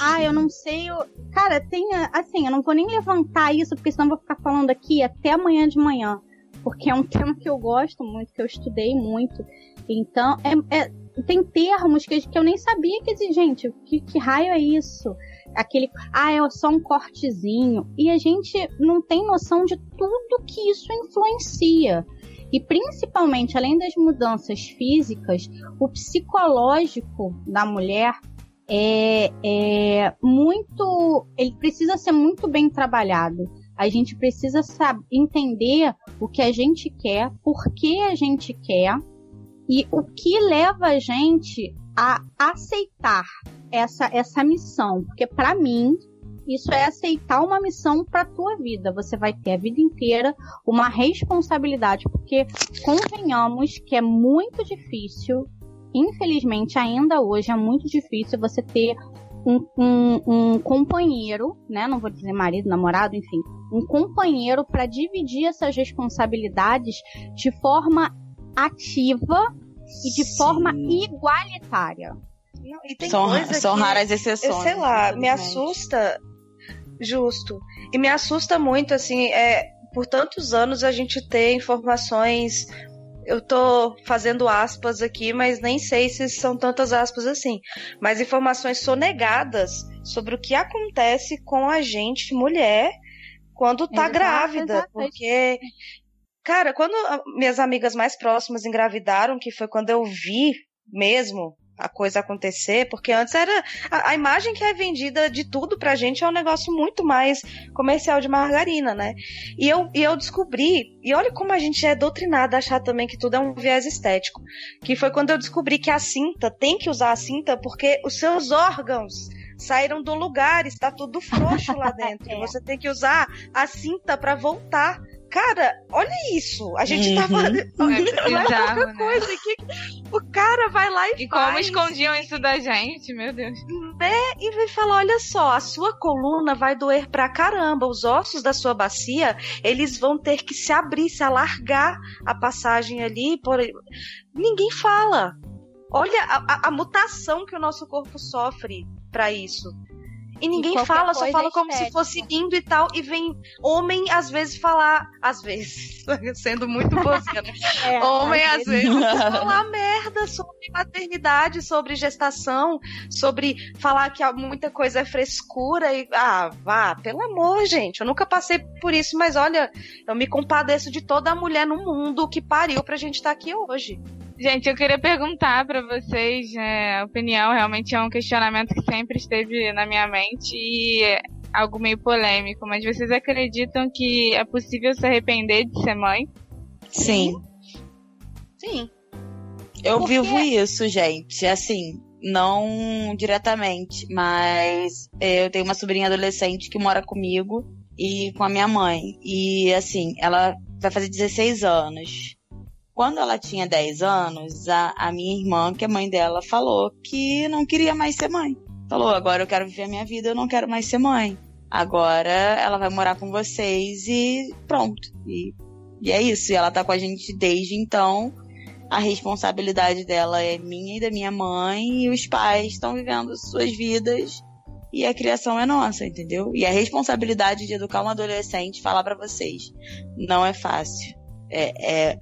Ah, eu não sei. Eu... Cara, tem. Assim, eu não vou nem levantar isso, porque senão eu vou ficar falando aqui até amanhã de manhã. Porque é um tema que eu gosto muito, que eu estudei muito. Então, é, é tem termos que, que eu nem sabia que Gente, que, que raio é isso? Aquele. Ah, é só um cortezinho. E a gente não tem noção de tudo que isso influencia. E principalmente, além das mudanças físicas, o psicológico da mulher é, é muito. Ele precisa ser muito bem trabalhado. A gente precisa saber, entender o que a gente quer, por que a gente quer e o que leva a gente a aceitar essa, essa missão. Porque para mim, isso é aceitar uma missão para tua vida. Você vai ter a vida inteira uma responsabilidade, porque convenhamos que é muito difícil, infelizmente ainda hoje é muito difícil você ter um, um, um companheiro, né? Não vou dizer marido, namorado, enfim, um companheiro para dividir essas responsabilidades de forma ativa e de Sim. forma igualitária. Não, são, são raras exceções. Eu sei lá, me assusta Justo. E me assusta muito, assim, é, por tantos anos a gente ter informações. Eu tô fazendo aspas aqui, mas nem sei se são tantas aspas assim. Mas informações sonegadas sobre o que acontece com a gente, mulher, quando tá exato, grávida. Exato. Porque, cara, quando minhas amigas mais próximas engravidaram, que foi quando eu vi mesmo a coisa acontecer, porque antes era a, a, imagem que é vendida de tudo pra gente é um negócio muito mais comercial de margarina, né? E eu, e eu descobri, e olha como a gente é doutrinada a achar também que tudo é um viés estético, que foi quando eu descobri que a cinta tem que usar a cinta porque os seus órgãos saíram do lugar, está tudo frouxo lá dentro. é. Você tem que usar a cinta para voltar Cara, olha isso. A gente uhum. tava. É bizarro, né? coisa que o cara vai lá e, e faz. como escondiam isso da gente, meu Deus. Né? E vai falar: olha só, a sua coluna vai doer pra caramba. Os ossos da sua bacia, eles vão ter que se abrir, se alargar a passagem ali. Por... Ninguém fala. Olha a, a, a mutação que o nosso corpo sofre para isso. E ninguém e fala, só fala como se fosse lindo e tal. E vem homem, às vezes, falar. Às vezes, sendo muito boazinha, né? É, homem, às, às vezes, falar merda sobre maternidade, sobre gestação, sobre falar que muita coisa é frescura. E, ah, vá, pelo amor, gente. Eu nunca passei por isso, mas olha, eu me compadeço de toda mulher no mundo que pariu pra gente estar tá aqui hoje. Gente, eu queria perguntar para vocês, né, a opinião realmente é um questionamento que sempre esteve na minha mente e é algo meio polêmico, mas vocês acreditam que é possível se arrepender de ser mãe? Sim. Sim. Eu Por vivo isso, gente. Assim, não diretamente, mas eu tenho uma sobrinha adolescente que mora comigo e com a minha mãe. E assim, ela vai fazer 16 anos. Quando ela tinha 10 anos, a, a minha irmã, que é mãe dela, falou que não queria mais ser mãe. Falou, agora eu quero viver a minha vida, eu não quero mais ser mãe. Agora ela vai morar com vocês e pronto. E, e é isso. E ela tá com a gente desde então. A responsabilidade dela é minha e da minha mãe, e os pais estão vivendo suas vidas e a criação é nossa, entendeu? E a responsabilidade de educar um adolescente, falar para vocês, não é fácil. É, é,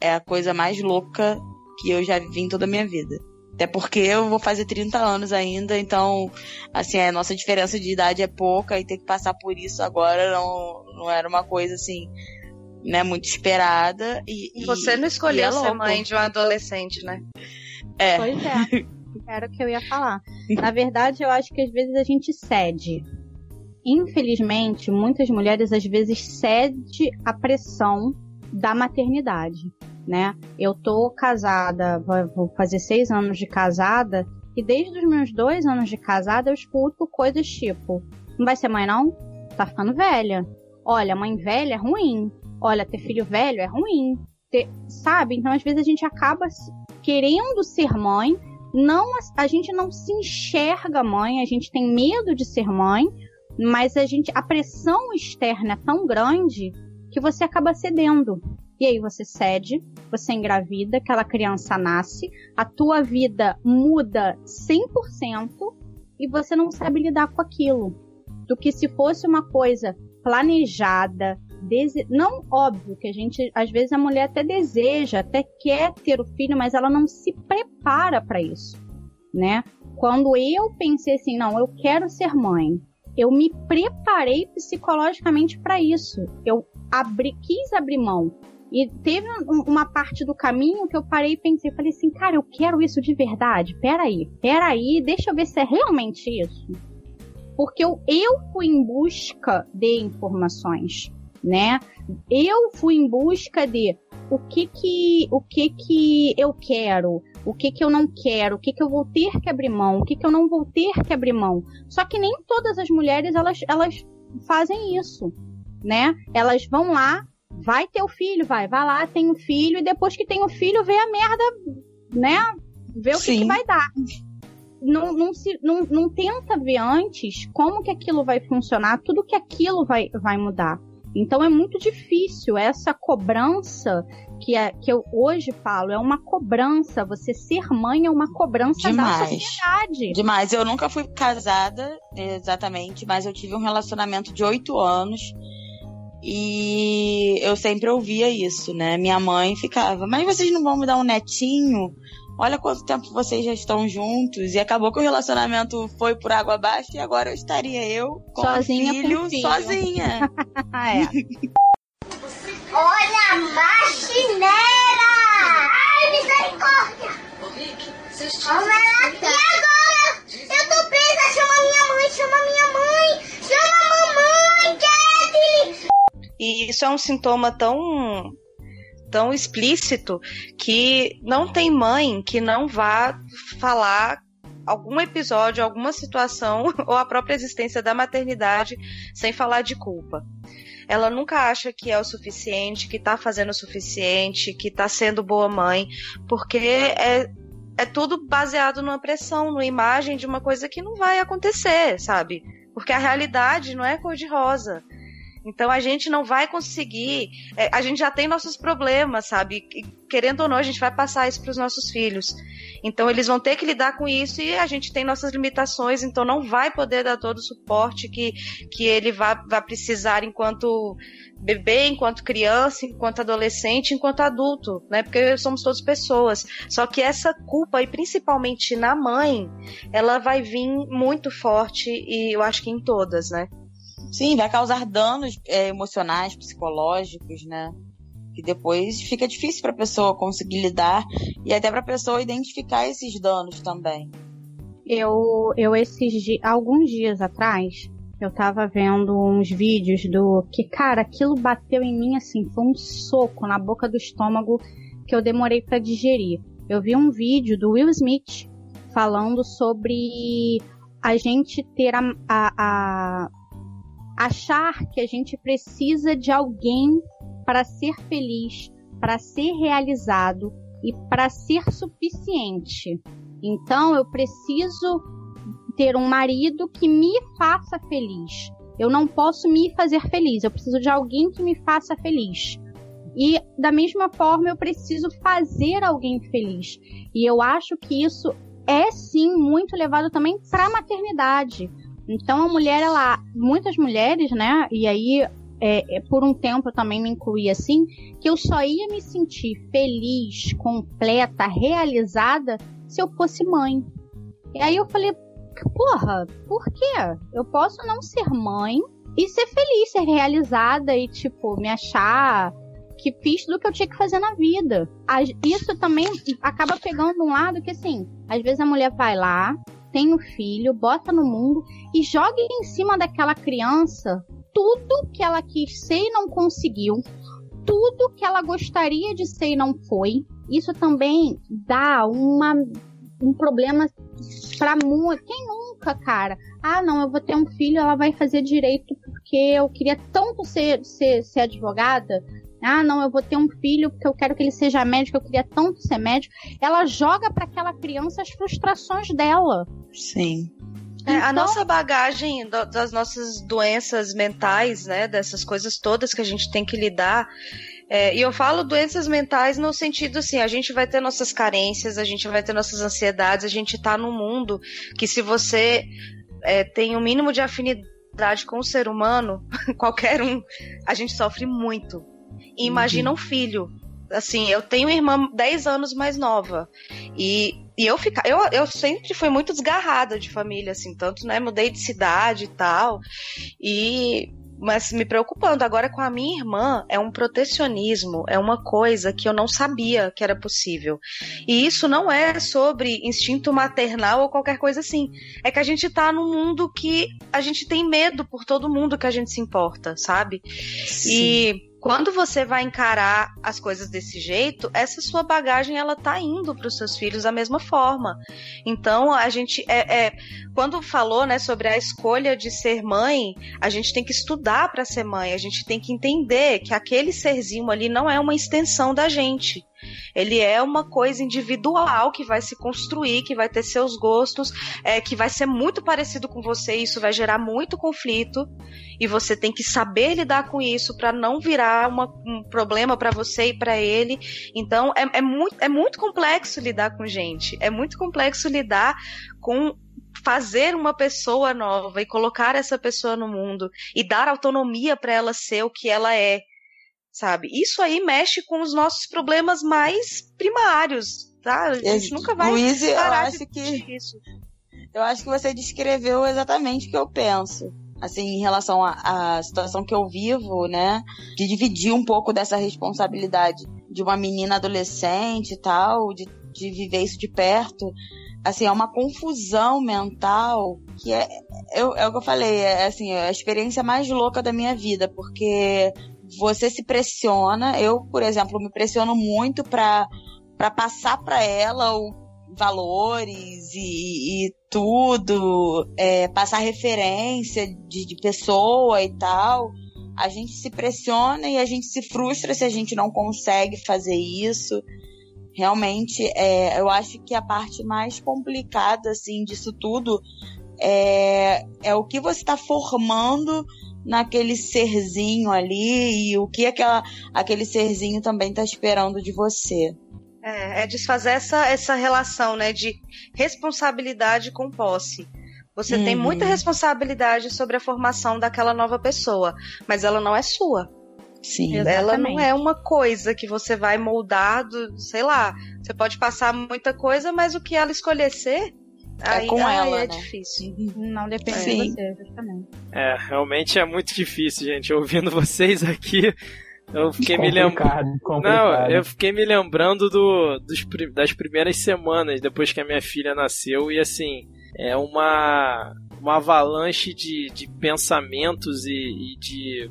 é a coisa mais louca que eu já vi em toda a minha vida. Até porque eu vou fazer 30 anos ainda, então, assim, a nossa diferença de idade é pouca e ter que passar por isso agora não, não era uma coisa assim, né, muito esperada. E, Você não escolheu é ser mãe de um adolescente, né? É. Pois é. Era o que eu ia falar. Na verdade, eu acho que às vezes a gente cede. Infelizmente, muitas mulheres às vezes cede a pressão da maternidade. né? Eu tô casada, vou fazer seis anos de casada, e desde os meus dois anos de casada eu escuto coisas tipo: não vai ser mãe não? Tá ficando velha. Olha, mãe velha é ruim. Olha, ter filho velho é ruim. Ter... Sabe? Então às vezes a gente acaba querendo ser mãe, não a gente não se enxerga mãe, a gente tem medo de ser mãe, mas a gente a pressão externa é tão grande que você acaba cedendo. E aí você cede, você engravida, aquela criança nasce, a tua vida muda 100% e você não sabe lidar com aquilo. Do que se fosse uma coisa planejada, dese... não óbvio que a gente, às vezes a mulher até deseja, até quer ter o filho, mas ela não se prepara para isso, né? Quando eu pensei assim, não, eu quero ser mãe, eu me preparei psicologicamente para isso. Eu abri, quis abrir mão. E teve uma parte do caminho que eu parei e pensei, falei assim, cara, eu quero isso de verdade. Peraí, peraí, deixa eu ver se é realmente isso. Porque eu, eu fui em busca de informações, né? Eu fui em busca de o que que, o que que eu quero, o que que eu não quero, o que que eu vou ter que abrir mão, o que que eu não vou ter que abrir mão. Só que nem todas as mulheres, elas, elas fazem isso né? Elas vão lá, vai ter o filho, vai, vai lá, tem o um filho, e depois que tem o filho, vê a merda, né? Vê o que, que, vai dar. Não, não, se, não, não tenta ver antes como que aquilo vai funcionar, tudo que aquilo vai, vai mudar. Então é muito difícil essa cobrança que, é, que eu hoje falo, é uma cobrança. Você ser mãe é uma cobrança Demais. da sociedade. Demais. Eu nunca fui casada, exatamente, mas eu tive um relacionamento de oito anos e eu sempre ouvia isso, né? Minha mãe ficava, mas vocês não vão me dar um netinho? Olha quanto tempo vocês já estão juntos. E acabou que o relacionamento foi por água abaixo e agora eu estaria eu com sozinha filho, com filho. sozinha. é. Olha a marchineira! Ai, misericórdia! Ô, Rick, vocês E agora? Eu tô presa! Chama minha mãe, chama minha mãe! Chama a mamãe, Kathleen! E isso é um sintoma tão tão explícito que não tem mãe que não vá falar algum episódio, alguma situação ou a própria existência da maternidade sem falar de culpa. Ela nunca acha que é o suficiente, que tá fazendo o suficiente, que tá sendo boa mãe, porque é, é tudo baseado numa pressão, numa imagem de uma coisa que não vai acontecer, sabe? Porque a realidade não é cor-de-rosa. Então a gente não vai conseguir. É, a gente já tem nossos problemas, sabe? E, querendo ou não, a gente vai passar isso para os nossos filhos. Então eles vão ter que lidar com isso e a gente tem nossas limitações, então não vai poder dar todo o suporte que, que ele vai, vai precisar enquanto bebê, enquanto criança, enquanto adolescente, enquanto adulto, né? Porque somos todos pessoas. Só que essa culpa, e principalmente na mãe, ela vai vir muito forte e eu acho que em todas, né? Sim, vai causar danos é, emocionais, psicológicos, né? Que depois fica difícil para a pessoa conseguir lidar e até para a pessoa identificar esses danos também. Eu, eu esses alguns dias atrás, eu tava vendo uns vídeos do que, cara, aquilo bateu em mim assim, foi um soco na boca do estômago que eu demorei para digerir. Eu vi um vídeo do Will Smith falando sobre a gente ter a, a, a achar que a gente precisa de alguém para ser feliz, para ser realizado e para ser suficiente. Então eu preciso ter um marido que me faça feliz. Eu não posso me fazer feliz, eu preciso de alguém que me faça feliz. E da mesma forma eu preciso fazer alguém feliz. E eu acho que isso é sim muito levado também para a maternidade. Então a mulher, ela, muitas mulheres, né? E aí é, é, por um tempo eu também me incluí assim, que eu só ia me sentir feliz, completa, realizada se eu fosse mãe. E aí eu falei, porra, por quê? Eu posso não ser mãe e ser feliz, ser realizada e, tipo, me achar que fiz tudo que eu tinha que fazer na vida. Isso também acaba pegando um lado que, assim, às vezes a mulher vai lá, tem o um filho, bota no mundo e joga em cima daquela criança tudo que ela quis ser e não conseguiu, tudo que ela gostaria de ser e não foi. Isso também dá uma, um problema para muito. Quem nunca, cara? Ah, não, eu vou ter um filho, ela vai fazer direito porque eu queria tanto ser, ser, ser advogada. Ah, não, eu vou ter um filho porque eu quero que ele seja médico, eu queria tanto ser médico. Ela joga para aquela criança as frustrações dela. Sim. É, a então- nossa bagagem do, das nossas doenças mentais, né, dessas coisas todas que a gente tem que lidar, é, e eu falo doenças mentais no sentido assim, a gente vai ter nossas carências, a gente vai ter nossas ansiedades, a gente tá num mundo que se você é, tem o um mínimo de afinidade com o ser humano, qualquer um, a gente sofre muito. E imagina um filho. Assim, eu tenho irmã 10 anos mais nova. E e eu fica, eu, eu sempre fui muito desgarrada de família, assim, tanto, né, mudei de cidade e tal. E mas me preocupando agora com a minha irmã é um protecionismo, é uma coisa que eu não sabia que era possível. E isso não é sobre instinto maternal ou qualquer coisa assim. É que a gente tá num mundo que a gente tem medo por todo mundo que a gente se importa, sabe? Sim. E quando você vai encarar as coisas desse jeito, essa sua bagagem ela tá indo para os seus filhos da mesma forma. Então a gente é, é, quando falou né sobre a escolha de ser mãe, a gente tem que estudar para ser mãe. A gente tem que entender que aquele serzinho ali não é uma extensão da gente. Ele é uma coisa individual que vai se construir, que vai ter seus gostos, é, que vai ser muito parecido com você, isso vai gerar muito conflito. E você tem que saber lidar com isso para não virar uma, um problema para você e para ele. Então é, é, muito, é muito complexo lidar com gente. É muito complexo lidar com fazer uma pessoa nova e colocar essa pessoa no mundo e dar autonomia para ela ser o que ela é sabe? Isso aí mexe com os nossos problemas mais primários, tá? A gente nunca vai Luiz, parar eu acho que isso. Eu acho que você descreveu exatamente o que eu penso. Assim, em relação à situação que eu vivo, né? De dividir um pouco dessa responsabilidade de uma menina adolescente e tal, de, de viver isso de perto assim, é uma confusão mental que é, eu, é o que eu falei, é assim, é a experiência mais louca da minha vida, porque você se pressiona. Eu, por exemplo, me pressiono muito para passar para ela o valores e, e tudo, é, passar referência de, de pessoa e tal. A gente se pressiona e a gente se frustra se a gente não consegue fazer isso. Realmente, é, eu acho que a parte mais complicada assim disso tudo é, é o que você está formando naquele serzinho ali e o que aquela, aquele serzinho também está esperando de você. É, é desfazer essa, essa relação, né, de responsabilidade com posse. Você uhum. tem muita responsabilidade sobre a formação daquela nova pessoa, mas ela não é sua. Sim, ela exatamente. não é uma coisa que você vai moldar do, sei lá, você pode passar muita coisa, mas o que ela escolher ser, é aí, com aí ela, é né? difícil. Não depende Sim. de você, justamente. É, realmente é muito difícil, gente. Ouvindo vocês aqui, eu fiquei me lembrando. Não, eu fiquei me lembrando do, dos, das primeiras semanas depois que a minha filha nasceu e assim é uma uma avalanche de, de pensamentos e, e de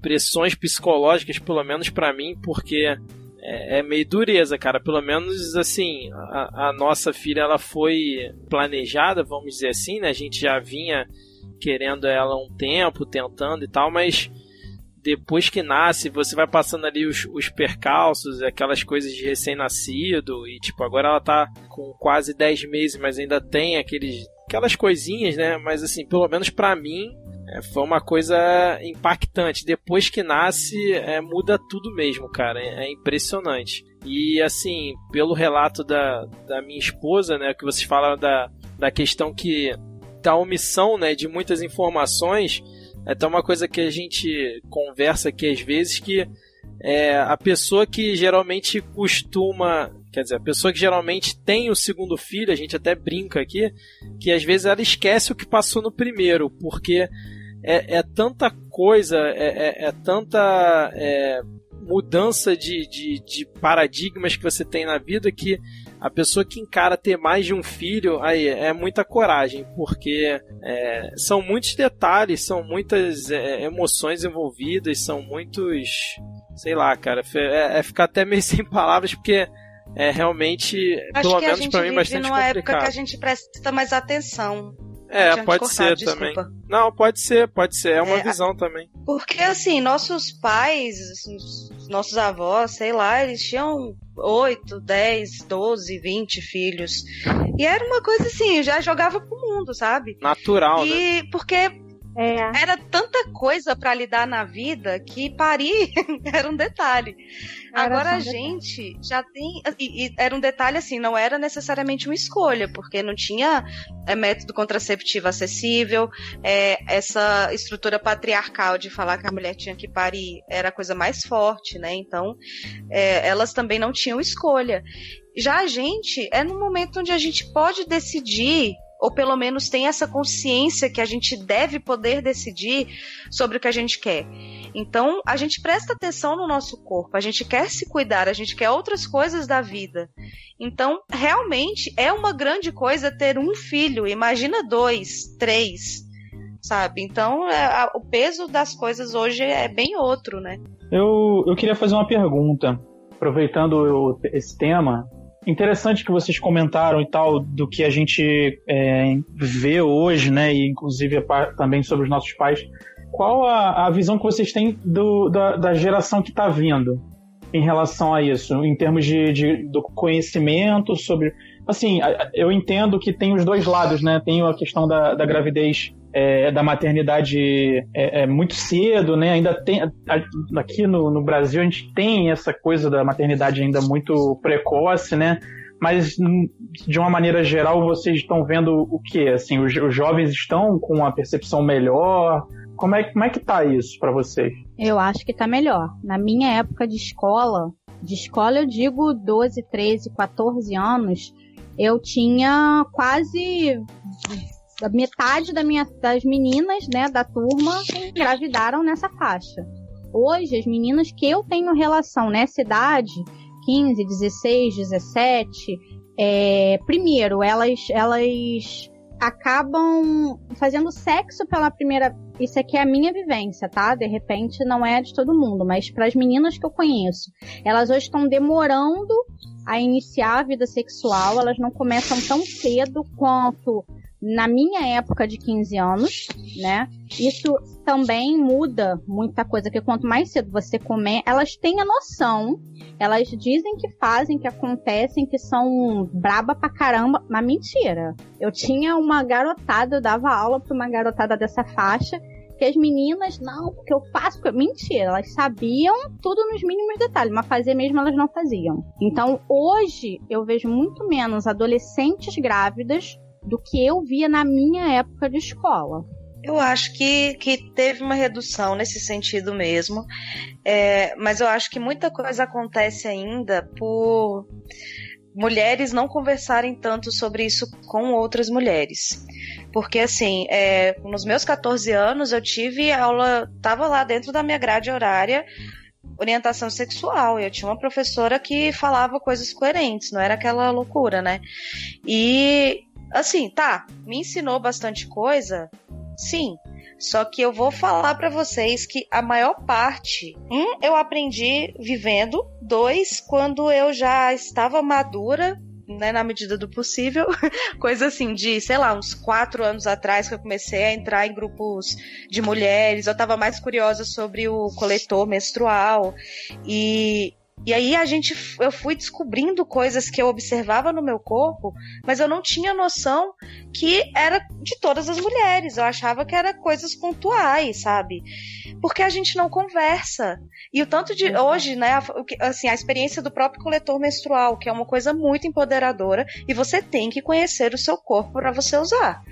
pressões psicológicas, pelo menos para mim, porque é, é, meio dureza, cara. Pelo menos assim, a, a, nossa filha ela foi planejada, vamos dizer assim, né? A gente já vinha querendo ela um tempo, tentando e tal, mas depois que nasce, você vai passando ali os, os percalços, aquelas coisas de recém-nascido, e tipo, agora ela tá com quase 10 meses, mas ainda tem aqueles, aquelas coisinhas, né? Mas assim, pelo menos para mim, é, foi uma coisa impactante. Depois que nasce, é, muda tudo mesmo, cara. É, é, impressionante. E assim, pelo relato da, da minha esposa, né, que vocês falaram da, da questão que da omissão, né, de muitas informações, é até uma coisa que a gente conversa aqui às vezes que é, a pessoa que geralmente costuma Quer dizer, a pessoa que geralmente tem o segundo filho, a gente até brinca aqui, que às vezes ela esquece o que passou no primeiro, porque é, é tanta coisa, é, é, é tanta é, mudança de, de, de, paradigmas que você tem na vida que a pessoa que encara ter mais de um filho, aí é muita coragem, porque é, são muitos detalhes, são muitas é, emoções envolvidas, são muitos sei lá, cara, é, é ficar até meio sem palavras, porque é realmente, Acho pelo menos para mim, bastante numa complicado. época que a gente presta mais atenção. É, pode cortar, ser desculpa. também. Não, pode ser, pode ser. É uma é, visão também. Porque, assim, nossos pais, nossos avós, sei lá, eles tinham 8, 10, 12, 20 filhos. E era uma coisa assim, já jogava pro mundo, sabe? Natural, e né? E porque é. Era tanta coisa para lidar na vida que parir era um detalhe. Era Agora a gente já tem. E, e, era um detalhe assim, não era necessariamente uma escolha, porque não tinha é, método contraceptivo acessível, é, essa estrutura patriarcal de falar que a mulher tinha que parir era a coisa mais forte, né? Então, é, elas também não tinham escolha. Já a gente é no momento onde a gente pode decidir ou pelo menos tem essa consciência que a gente deve poder decidir sobre o que a gente quer. Então, a gente presta atenção no nosso corpo, a gente quer se cuidar, a gente quer outras coisas da vida. Então, realmente é uma grande coisa ter um filho, imagina dois, três, sabe? Então, é, o peso das coisas hoje é bem outro, né? Eu, eu queria fazer uma pergunta, aproveitando esse tema, interessante que vocês comentaram e tal do que a gente é, vê hoje, né? E inclusive também sobre os nossos pais. Qual a, a visão que vocês têm do, da, da geração que está vindo em relação a isso, em termos de, de, do conhecimento sobre. Assim, eu entendo que tem os dois lados, né? Tem a questão da, da gravidez é, da maternidade é, é, muito cedo, né? Ainda tem aqui no, no, Brasil a gente tem essa coisa da maternidade ainda muito precoce, né? Mas hum, de uma maneira geral vocês estão vendo o que? Assim, os, os, jovens estão com uma percepção melhor? Como é, como é que tá isso para vocês? Eu acho que tá melhor. Na minha época de escola, de escola eu digo 12, 13, 14 anos, eu tinha quase metade da minha, das meninas, né, da turma engravidaram nessa faixa. Hoje, as meninas que eu tenho relação nessa idade, 15, 16, 17, é, primeiro, elas, elas acabam fazendo sexo pela primeira. Isso aqui é a minha vivência, tá? De repente não é de todo mundo, mas para as meninas que eu conheço, elas hoje estão demorando a iniciar a vida sexual, elas não começam tão cedo quanto na minha época de 15 anos, né? Isso também muda muita coisa, que quanto mais cedo você comer, elas têm a noção, elas dizem que fazem, que acontecem, que são braba pra caramba, mas mentira. Eu tinha uma garotada, eu dava aula pra uma garotada dessa faixa, que as meninas, não, porque eu faço. Mentira, elas sabiam tudo nos mínimos detalhes, mas fazer mesmo elas não faziam. Então hoje eu vejo muito menos adolescentes grávidas do que eu via na minha época de escola. Eu acho que, que teve uma redução nesse sentido mesmo, é, mas eu acho que muita coisa acontece ainda por mulheres não conversarem tanto sobre isso com outras mulheres. Porque, assim, é, nos meus 14 anos eu tive aula, tava lá dentro da minha grade horária, orientação sexual. E eu tinha uma professora que falava coisas coerentes, não era aquela loucura, né? E Assim, tá, me ensinou bastante coisa, sim. Só que eu vou falar para vocês que a maior parte, um, eu aprendi vivendo, dois, quando eu já estava madura né, na medida do possível. Coisa assim de, sei lá, uns quatro anos atrás que eu comecei a entrar em grupos de mulheres. Eu tava mais curiosa sobre o coletor menstrual. E e aí a gente, eu fui descobrindo coisas que eu observava no meu corpo, mas eu não tinha noção que era de todas as mulheres. Eu achava que era coisas pontuais, sabe? Porque a gente não conversa. E o tanto de hoje, né, assim, a experiência do próprio coletor menstrual, que é uma coisa muito empoderadora, e você tem que conhecer o seu corpo para você usar.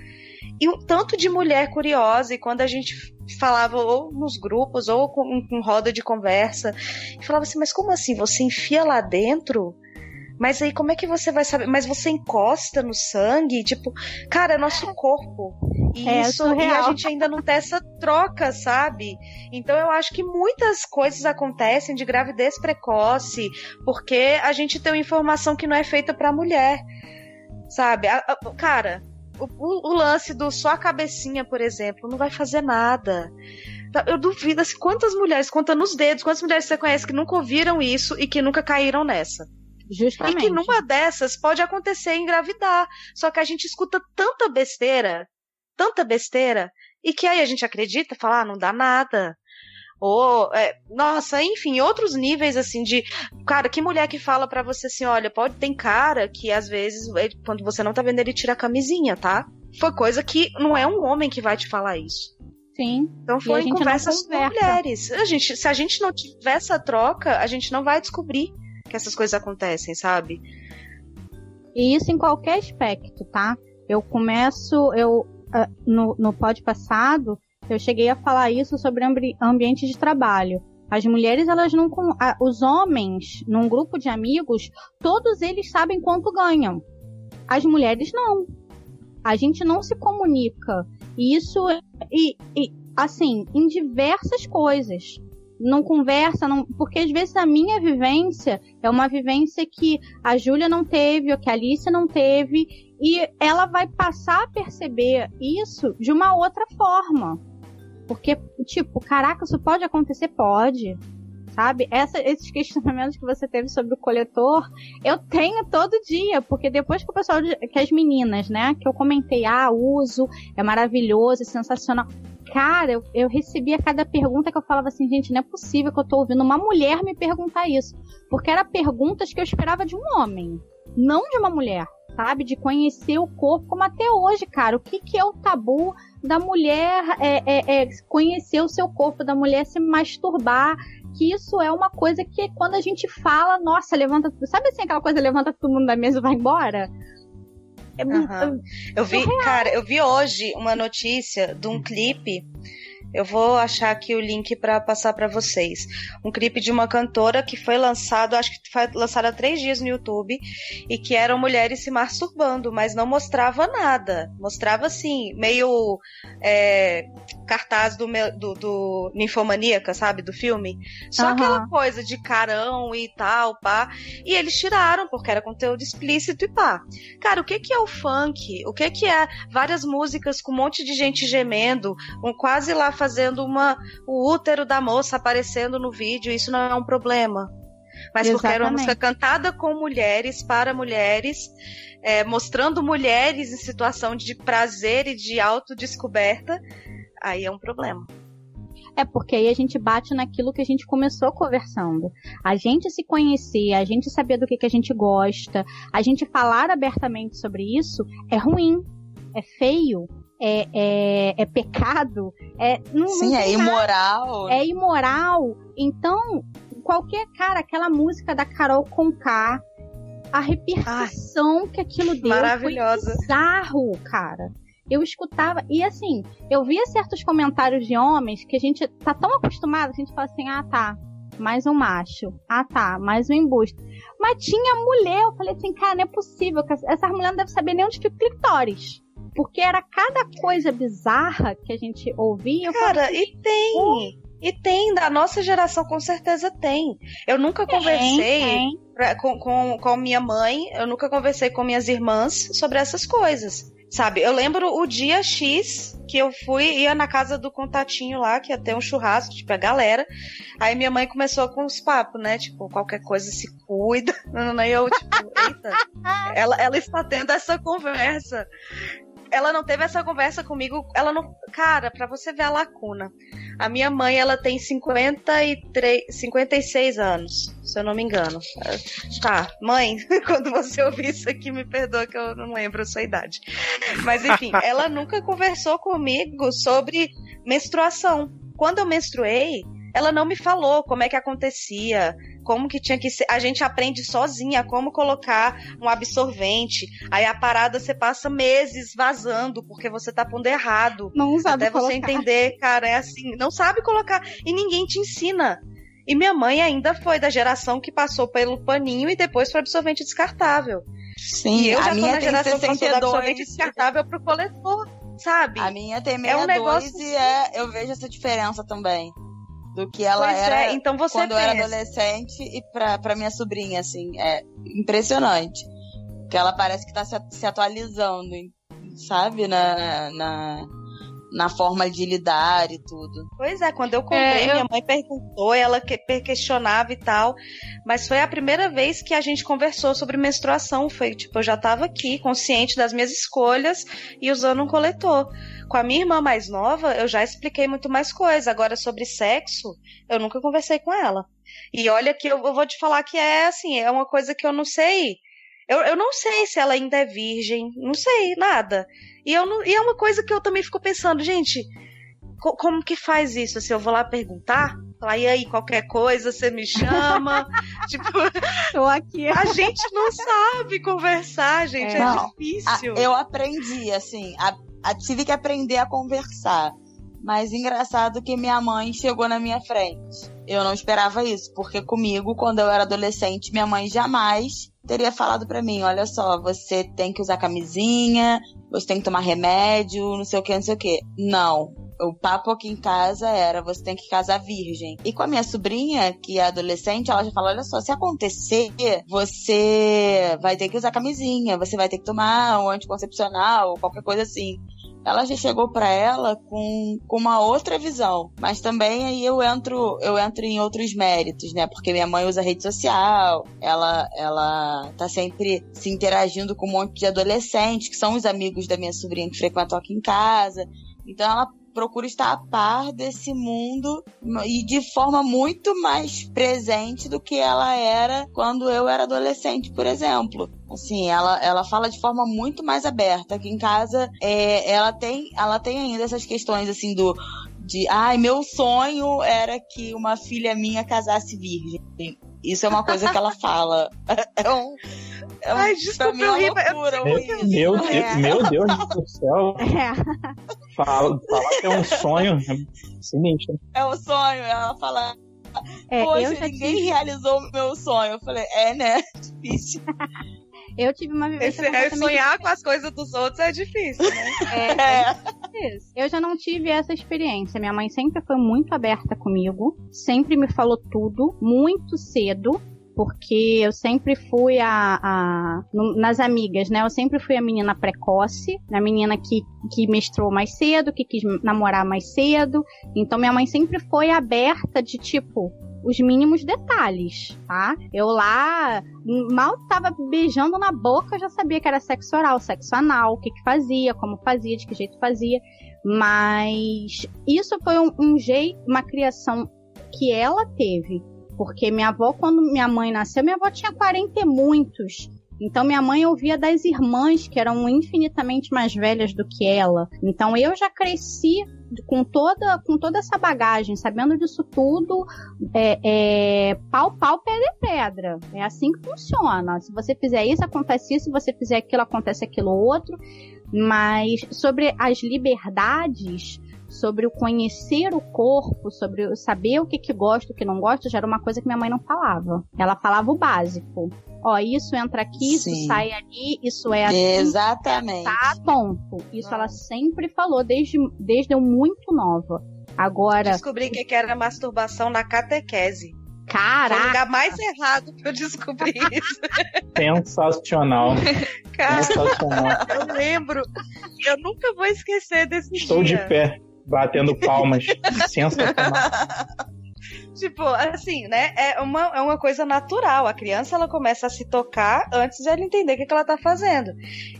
E o tanto de mulher curiosa, e quando a gente falava ou nos grupos ou com, com roda de conversa, e falava assim: Mas como assim? Você enfia lá dentro? Mas aí como é que você vai saber? Mas você encosta no sangue? Tipo, cara, é nosso corpo. E é, isso e a gente ainda não tem essa troca, sabe? Então eu acho que muitas coisas acontecem de gravidez precoce, porque a gente tem uma informação que não é feita para mulher. Sabe? A, a, cara, o, o, lance do só a cabecinha, por exemplo, não vai fazer nada. Tá, eu duvido assim, quantas mulheres, conta nos dedos, quantas mulheres você conhece que nunca ouviram isso e que nunca caíram nessa. Justamente. E que numa dessas pode acontecer engravidar. Só que a gente escuta tanta besteira, tanta besteira, e que aí a gente acredita, fala, ah, não dá nada. Ou, é, nossa, enfim, outros níveis assim de. Cara, que mulher que fala para você assim: olha, pode. Tem cara que às vezes, quando você não tá vendo, ele tira a camisinha, tá? Foi coisa que não é um homem que vai te falar isso. Sim. Então foi em conversas com mulheres. A gente, se a gente não tiver essa troca, a gente não vai descobrir que essas coisas acontecem, sabe? E isso em qualquer aspecto, tá? Eu começo, eu ah, no, no pod passado, eu cheguei a falar isso sobre ambi ambiente de trabalho. As mulheres, elas não. Os homens, num grupo de amigos, todos eles sabem quanto ganham. As mulheres não. A gente não se comunica. E isso. E, e assim, em diversas coisas. Não conversa, não, porque às vezes a minha vivência é uma vivência que a Júlia não teve, ou que a Alice não teve, e ela vai passar a perceber isso de uma outra forma. Porque, tipo, caraca, isso pode acontecer? Pode. Sabe? Essa, esses questionamentos que você teve sobre o coletor, eu tenho todo dia, porque depois que o pessoal, que as meninas, né, que eu comentei, ah, uso, é maravilhoso, é sensacional. Cara, eu, eu recebia cada pergunta que eu falava assim, gente, não é possível que eu tô ouvindo uma mulher me perguntar isso. Porque eram perguntas que eu esperava de um homem, não de uma mulher sabe? De conhecer o corpo, como até hoje, cara. O que, que é o tabu da mulher é, é, é conhecer o seu corpo, da mulher se masturbar? Que isso é uma coisa que quando a gente fala, nossa, levanta. Sabe assim, aquela coisa levanta todo mundo da mesa e vai embora? É uhum. Eu vi, cara, eu vi hoje uma notícia de um clipe eu vou achar aqui o link para passar para vocês. Um clipe de uma cantora que foi lançado, acho que foi lançado há três dias no YouTube, e que eram mulheres se masturbando, mas não mostrava nada. Mostrava assim, meio é, cartaz do, do, do Ninfomaníaca, sabe? Do filme. Só uhum. aquela coisa de carão e tal, pá. E eles tiraram, porque era conteúdo explícito e pá. Cara, o que que é o funk? O que que é várias músicas com um monte de gente gemendo, um quase lá fazendo uma o útero da moça aparecendo no vídeo, isso não é um problema. Mas Exatamente. porque era uma música cantada com mulheres, para mulheres, é, mostrando mulheres em situação de prazer e de autodescoberta, aí é um problema. É porque aí a gente bate naquilo que a gente começou conversando. A gente se conhecer, a gente saber do que, que a gente gosta, a gente falar abertamente sobre isso é ruim, é feio, é, é, é pecado, é. Não, Sim, não é imoral. É imoral. Então, qualquer cara, aquela música da Carol Conká, a repercussão Ai, que aquilo deu foi bizarro, cara. Eu escutava, e assim, eu via certos comentários de homens que a gente tá tão acostumado, a gente fala assim, ah tá, mais um macho. Ah tá, mais um embuste. Mas tinha mulher, eu falei assim, cara, não é possível, essa mulher não deve saber nem onde fica o clitóris. Porque era cada coisa bizarra que a gente ouvia. Cara, falei, e tem. E tem, da nossa geração com certeza tem. Eu nunca tem, conversei tem. Pra, com, com, com minha mãe, eu nunca conversei com minhas irmãs sobre essas coisas. Sabe, eu lembro o dia X que eu fui, ia na casa do contatinho lá, que ia ter um churrasco, tipo, a galera. Aí minha mãe começou com os papos, né? Tipo, qualquer coisa se cuida. E eu, tipo, eita, ela, ela está tendo essa conversa ela não teve essa conversa comigo. Ela não. Cara, pra você ver a lacuna. A minha mãe, ela tem 53, 56 anos, se eu não me engano. Tá, mãe, quando você ouvir isso aqui, me perdoa que eu não lembro a sua idade. Mas enfim, ela nunca conversou comigo sobre menstruação. Quando eu menstruei, ela não me falou como é que acontecia, como que tinha que ser. A gente aprende sozinha como colocar um absorvente. Aí a parada você passa meses vazando porque você tá pondo errado. Não sabe Até colocar. você entender, cara, é assim, não sabe colocar e ninguém te ensina. E minha mãe ainda foi da geração que passou pelo paninho e depois foi absorvente descartável. Sim, e eu já a minha tô na geração 62. que passou do absorvente descartável pro coletor, sabe? A minha tem 62 é um negócio e é, eu vejo essa diferença também do que ela pois era é, então você quando pensa. eu era adolescente e pra, pra minha sobrinha, assim, é impressionante. Que ela parece que tá se, se atualizando, sabe, na, na, na forma de lidar e tudo. Pois é, quando eu contei, é, eu... minha mãe perguntou, ela que, questionava e tal, mas foi a primeira vez que a gente conversou sobre menstruação, foi tipo, eu já tava aqui, consciente das minhas escolhas e usando um coletor. Com a minha irmã mais nova, eu já expliquei muito mais coisa, agora sobre sexo, eu nunca conversei com ela. E olha que eu, eu vou te falar que é assim, é uma coisa que eu não sei eu, eu não sei se ela ainda é virgem, não sei, nada. E, eu não, e é uma coisa que eu também fico pensando, gente, co como que faz isso? Se assim, eu vou lá perguntar, falar, e aí, qualquer coisa, você me chama. tipo, tô aqui. A gente não sabe conversar, gente, é, é difícil. A, eu aprendi, assim, a, a, tive que aprender a conversar. Mas engraçado que minha mãe chegou na minha frente. Eu não esperava isso, porque comigo, quando eu era adolescente, minha mãe jamais teria falado para mim, olha só, você tem que usar camisinha, você tem que tomar remédio, não sei o que, não sei o que. Não. O papo aqui em casa era, você tem que casar virgem. E com a minha sobrinha, que é adolescente, ela já fala, olha só, se acontecer, você vai ter que usar camisinha, você vai ter que tomar um anticoncepcional, qualquer coisa assim ela já chegou para ela com, com uma outra visão. Mas também aí eu entro, eu entro em outros méritos, né? Porque minha mãe usa rede social, ela, ela tá sempre se interagindo com um monte de adolescentes, que são os amigos da minha sobrinha que frequentam aqui em casa. Então ela procura estar a par desse mundo e de forma muito mais presente do que ela era quando eu era adolescente, por exemplo. Assim, ela, ela fala de forma muito mais aberta. Aqui em casa, é, ela, tem, ela tem ainda essas questões, assim, do de ai, meu sonho era que uma filha minha casasse virgem. Isso é uma coisa que ela fala. É um, é um, Ai, desculpa, é loucura, eu, meu, meu, Deus, é. meu Deus do céu. É. Fala, fala que é um sonho é sinistro. É um sonho, ela fala. É, Poxa, ninguém tive... realizou o meu sonho. Eu falei, é, né? Difícil. Eu tive uma vivência. Esse, é, sonhar com as coisas dos outros é difícil, né? É, é. Eu já não tive essa experiência. Minha mãe sempre foi muito aberta comigo, sempre me falou tudo, muito cedo porque eu sempre fui a, a, nas amigas, né? Eu sempre fui a menina precoce, a menina que, que mestrou mais cedo, que quis namorar mais cedo. Então minha mãe sempre foi aberta de tipo, os mínimos detalhes, tá? Eu lá mal tava beijando na boca, eu já sabia que era sexo oral, sexo anal, o que que fazia, como fazia, de que jeito fazia. Mas isso foi um, um jeito, uma criação que ela teve. Porque minha avó, quando minha mãe nasceu, minha avó tinha 40 e muitos. Então minha mãe ouvia das irmãs que eram infinitamente mais velhas do que ela. Então eu já cresci com toda, com toda essa bagagem, sabendo disso tudo, é, é, pau, pau, pedra e pedra. É assim que funciona. Se você fizer isso, acontece isso. Se você fizer aquilo, acontece aquilo outro. Mas sobre as liberdades, sobre o conhecer o corpo, sobre o saber o que, que gosta, o que não gosta, já era uma coisa que minha mãe não falava. Ela falava o básico. Ó, isso entra aqui, Sim. isso sai ali, isso é assim. Exatamente. Tá, ponto. Isso ah. ela sempre falou desde, desde eu muito nova. Agora. Descobri que era masturbação na catequese. Caraca! Foi o lugar mais errado que eu descobri isso. Sensacional. Cara, Sensacional. eu lembro. Eu nunca vou esquecer desse Estou dia. de pé batendo palmas. Sensacional. Tipo, assim, né? É uma, é uma coisa natural. A criança ela começa a se tocar antes de ela entender o que, que ela tá fazendo.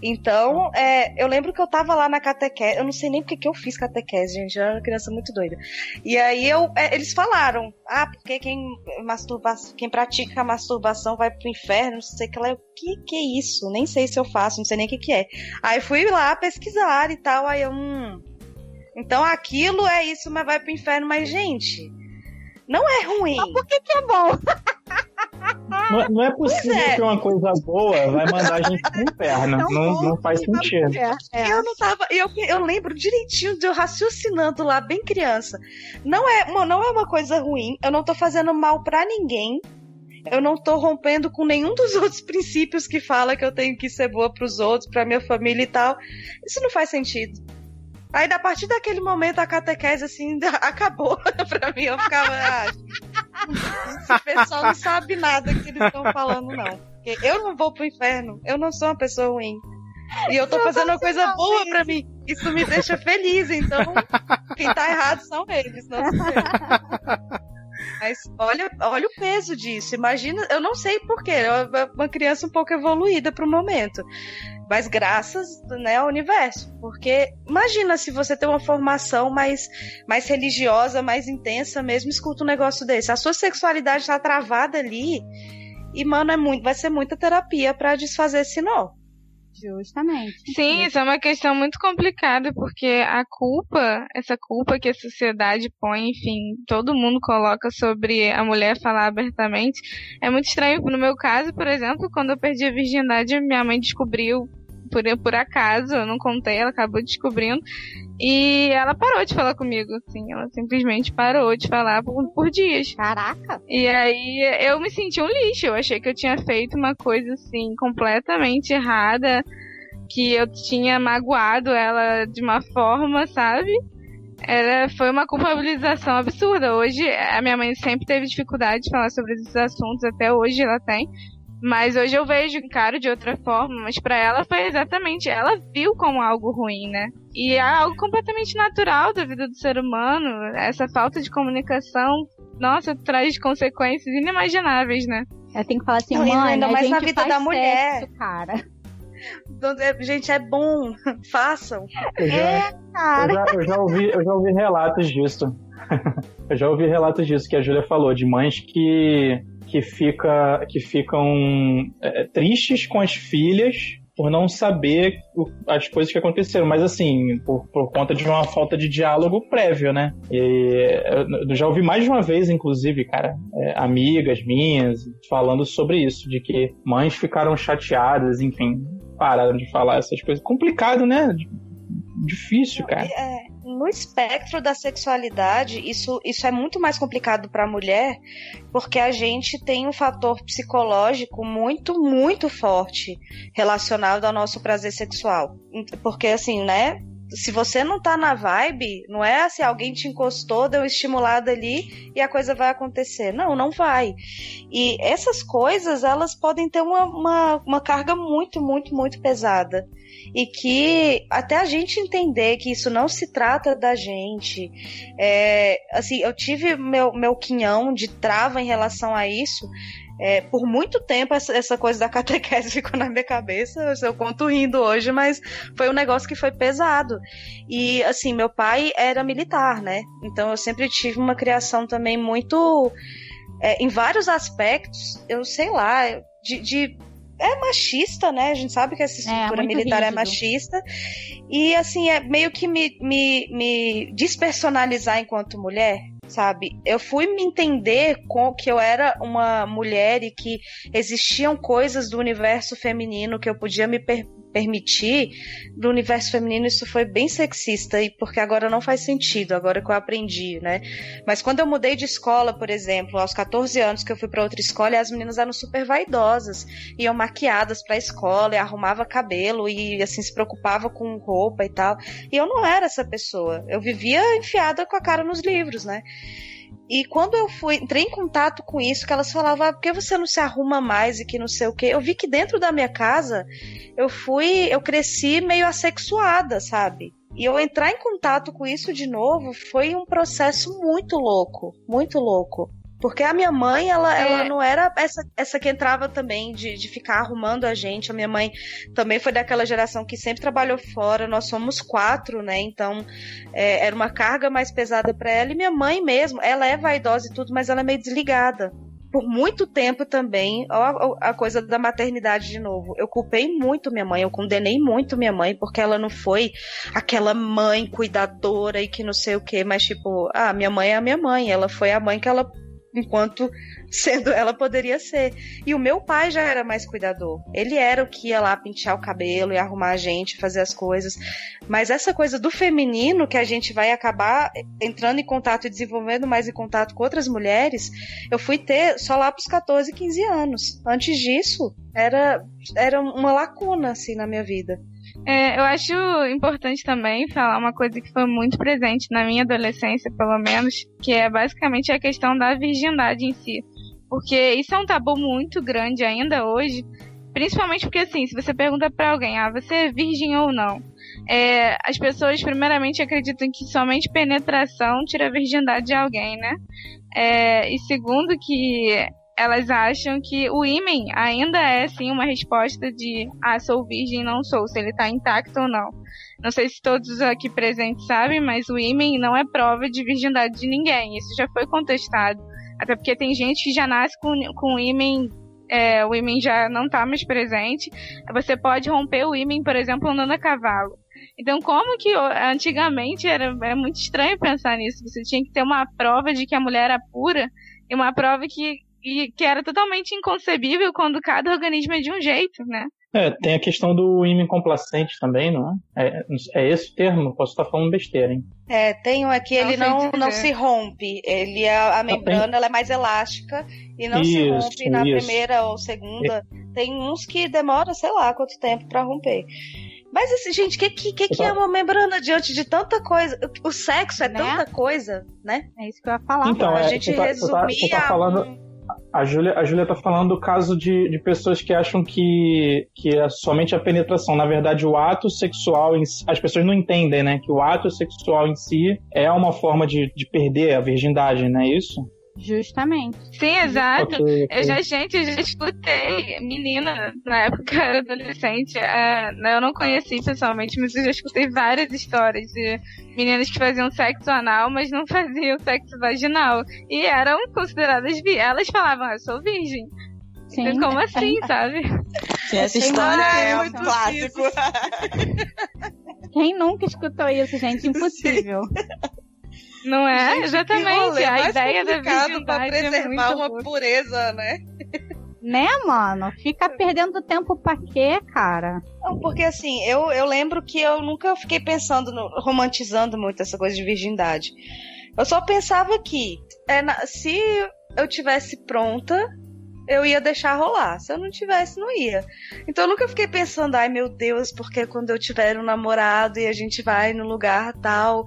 Então, é, eu lembro que eu tava lá na catequese. Eu não sei nem porque que eu fiz catequese, gente. Eu era uma criança muito doida. E aí eu, é, eles falaram: ah, porque quem, masturba, quem pratica a masturbação vai pro inferno, não sei o que lá. O que, que é isso? Nem sei se eu faço, não sei nem o que, que é. Aí fui lá pesquisar e tal. Aí eu, hum, então aquilo é isso, mas vai pro inferno. Mas, gente, não é ruim. Mas por que, que é bom? Não, não é possível é. que uma coisa boa vai mandar a gente pro inferno. Não, não, não faz sentido. É, é. Eu não tava. Eu, eu lembro direitinho de eu raciocinando lá, bem criança. Não é, não é uma coisa ruim. Eu não tô fazendo mal para ninguém. Eu não tô rompendo com nenhum dos outros princípios que fala que eu tenho que ser boa pros outros, pra minha família e tal. Isso não faz sentido. Aí, a partir daquele momento, a catequese, assim, acabou pra mim. Eu ficava, ah, esse pessoal não sabe nada que eles estão falando, não. Porque eu não vou pro inferno. Eu não sou uma pessoa ruim. E eu tô fazendo uma coisa boa pra mim. Isso me deixa feliz, então quem tá errado são eles, não sou eu. Mas olha, olha o peso disso. Imagina, eu não sei porquê, é uma criança um pouco evoluída pro momento. Mas graças né, ao universo. Porque imagina se você tem uma formação mais, mais religiosa, mais intensa mesmo, escuta um negócio desse. A sua sexualidade tá travada ali. E, mano, é muito, vai ser muita terapia para desfazer esse nó. Justamente. Sim, isso é uma questão muito complicada, porque a culpa, essa culpa que a sociedade põe, enfim, todo mundo coloca sobre a mulher falar abertamente, é muito estranho. No meu caso, por exemplo, quando eu perdi a virgindade, minha mãe descobriu por, por acaso, eu não contei, ela acabou descobrindo. E ela parou de falar comigo, assim, ela simplesmente parou de falar por, por dias. Caraca! E aí eu me senti um lixo, eu achei que eu tinha feito uma coisa, assim, completamente errada, que eu tinha magoado ela de uma forma, sabe? Era, foi uma culpabilização absurda. Hoje, a minha mãe sempre teve dificuldade de falar sobre esses assuntos, até hoje ela tem. Mas hoje eu vejo, encaro de outra forma, mas para ela foi exatamente, ela viu como algo ruim, né? E é algo completamente natural da vida do ser humano, essa falta de comunicação, nossa, traz consequências inimagináveis, né? Eu tenho que falar assim, Não, mãe, ainda mais na vida da mulher. Sexo, cara. É, gente, é bom, façam. Eu já, é, cara. Eu já, eu já, ouvi, eu já ouvi relatos disso. eu já ouvi relatos disso que a Júlia falou, de mães que que, fica, que ficam é, tristes com as filhas por não saber as coisas que aconteceram, mas assim, por, por, conta de uma falta de diálogo prévio, né? E eu já ouvi mais de uma vez, inclusive, cara, é, amigas minhas falando sobre isso, de que mães ficaram chateadas, enfim, pararam de falar essas coisas. Complicado, né? Difícil, cara. É, no espectro da sexualidade, isso, isso é muito mais complicado para a mulher, porque a gente tem um fator psicológico muito, muito forte relacionado ao nosso prazer sexual. Porque, assim, né? Se você não tá na vibe, não é se alguém te encostou, deu estimulada ali e a coisa vai acontecer. Não, não vai. E essas coisas, elas podem ter uma, uma, uma carga muito, muito, muito pesada e que até a gente entender que isso não se trata da gente, é, assim, eu tive meu, meu quinhão de trava em relação a isso, é, por muito tempo essa, essa, coisa da catequese ficou na minha cabeça. Eu conto rindo hoje, mas foi um negócio que foi pesado. E assim, meu pai era militar, né? Então eu sempre tive uma criação também muito. É, em vários aspectos, eu sei lá, de, de é machista, né? A gente sabe que essa é, estrutura é, militar rígido. é machista. E, assim, é meio que me, me, me despersonalizar enquanto mulher, sabe? Eu fui me entender com que eu era uma mulher e que existiam coisas do universo feminino que eu podia me per permitir, do universo feminino isso foi bem sexista e porque agora não faz sentido, agora que eu aprendi, né? Mas quando eu mudei de escola, por exemplo, aos 14 anos que eu fui para outra escola, as meninas eram super vaidosas, iam maquiadas para a escola, e arrumava cabelo e assim se preocupava com roupa e tal. E eu não era essa pessoa. Eu vivia enfiada com a cara nos livros, né? E quando eu fui, entrei em contato com isso, que elas falavam, ah, por que você não se arruma mais e que não sei o quê? Eu vi que dentro da minha casa eu fui, eu cresci meio assexuada, sabe? E eu entrar em contato com isso de novo foi um processo muito louco, muito louco. Porque a minha mãe, ela, é. ela não era essa, essa que entrava também de, de ficar arrumando a gente. A minha mãe também foi daquela geração que sempre trabalhou fora. Nós somos quatro, né? Então é, era uma carga mais pesada para ela. E minha mãe mesmo, ela é vaidosa e tudo, mas ela é meio desligada por muito tempo também, ó, a coisa da maternidade de novo. Eu culpei muito minha mãe, eu condenei muito minha mãe, porque ela não foi aquela mãe cuidadora e que não sei o que, mas tipo, ah, minha mãe é a minha mãe, ela foi a mãe que ela enquanto sendo ela poderia ser. E o meu pai já era mais cuidador. Ele era o que ia lá pentear o cabelo e arrumar a gente, fazer as coisas. Mas essa coisa do feminino que a gente vai acabar entrando em contato e desenvolvendo mais em contato com outras mulheres, eu fui ter só lá pros 14, 15 anos. Antes disso, era era uma lacuna assim na minha vida. É, eu acho importante também falar uma coisa que foi muito presente na minha adolescência, pelo menos, que é basicamente a questão da virgindade em si. Porque isso é um tabu muito grande ainda hoje. Principalmente porque, assim, se você pergunta para alguém, ah, você é virgem ou não? É, as pessoas, primeiramente, acreditam que somente penetração tira a virgindade de alguém, né? É, e segundo, que elas acham que o ímen ainda é, sim, uma resposta de, ah, sou virgem, não sou, se ele tá intacto ou não. Não sei se todos aqui presentes sabem, mas o ímen não é prova de virgindade de ninguém. Isso já foi contestado. Até porque tem gente que já nasce com, com o ímen é, o ímen já não está mais presente, você pode romper o ímen, por exemplo, andando a cavalo. Então, como que antigamente era, era muito estranho pensar nisso? Você tinha que ter uma prova de que a mulher era pura e uma prova que, que era totalmente inconcebível quando cada organismo é de um jeito, né? É, tem a questão do ímã complacente também, não é? é? É esse o termo? Posso estar falando besteira, hein? É, tem um aqui, ele não, não, se rompe. Ele, a, a membrana ela é mais elástica e não isso, se rompe na isso. primeira ou segunda. É. Tem uns que demora, sei lá, quanto tempo para romper. Mas assim, gente, o que, que, que, que, é uma membrana diante de tanta coisa? O sexo é né? tanta coisa, né? É isso que eu ia falar. Então, a é, gente tá, resumia... Você tá, tá falando... A Júlia, a Júlia tá falando do caso de, de pessoas que acham que, que é somente a penetração. Na verdade, o ato sexual, em si, as pessoas não entendem, né? Que o ato sexual em si é uma forma de, de perder a virgindade, não é isso? Justamente. Sim, exato. Okay, okay. Eu já, gente, eu já escutei menina, na época que eu era adolescente, é, eu não conheci pessoalmente, mas eu já escutei várias histórias de meninas que faziam sexo anal, mas não faziam sexo vaginal. E eram consideradas vi Elas falavam, ah, eu sou virgem. Sim. Então, como assim, sabe? Sim, essa história é um clássico. Quem nunca escutou isso, gente? Impossível. Não é? Gente, Exatamente. A ideia da virgindade pra é preservar é uma boa. pureza, né? Né, mano? Fica perdendo tempo pra quê, cara? Não, porque assim, eu, eu lembro que eu nunca fiquei pensando, no, romantizando muito essa coisa de virgindade. Eu só pensava que é, na, se eu tivesse pronta, eu ia deixar rolar. Se eu não tivesse, não ia. Então eu nunca fiquei pensando, ai meu Deus, porque quando eu tiver um namorado e a gente vai no lugar tal.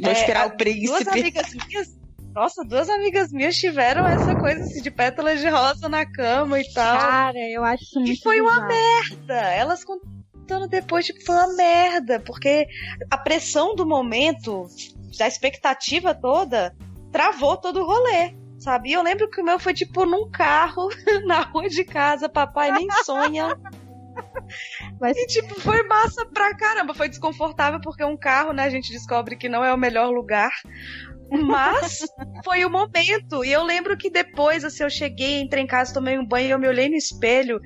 Vou é, esperar o príncipe. Duas amigas minhas. Nossa, duas amigas minhas tiveram essa coisa assim, de pétalas de rosa na cama e tal. Cara, eu acho isso muito E foi uma merda. Elas contando depois, tipo, foi uma merda. Porque a pressão do momento, da expectativa toda, travou todo o rolê sabe? E eu lembro que o meu foi tipo num carro na rua de casa, papai nem sonha. Mas... E, tipo, foi massa pra caramba. Foi desconfortável porque um carro, né, a gente descobre que não é o melhor lugar. Mas foi o momento. E eu lembro que depois, assim, eu cheguei, entrei em casa, tomei um banho, eu me olhei no espelho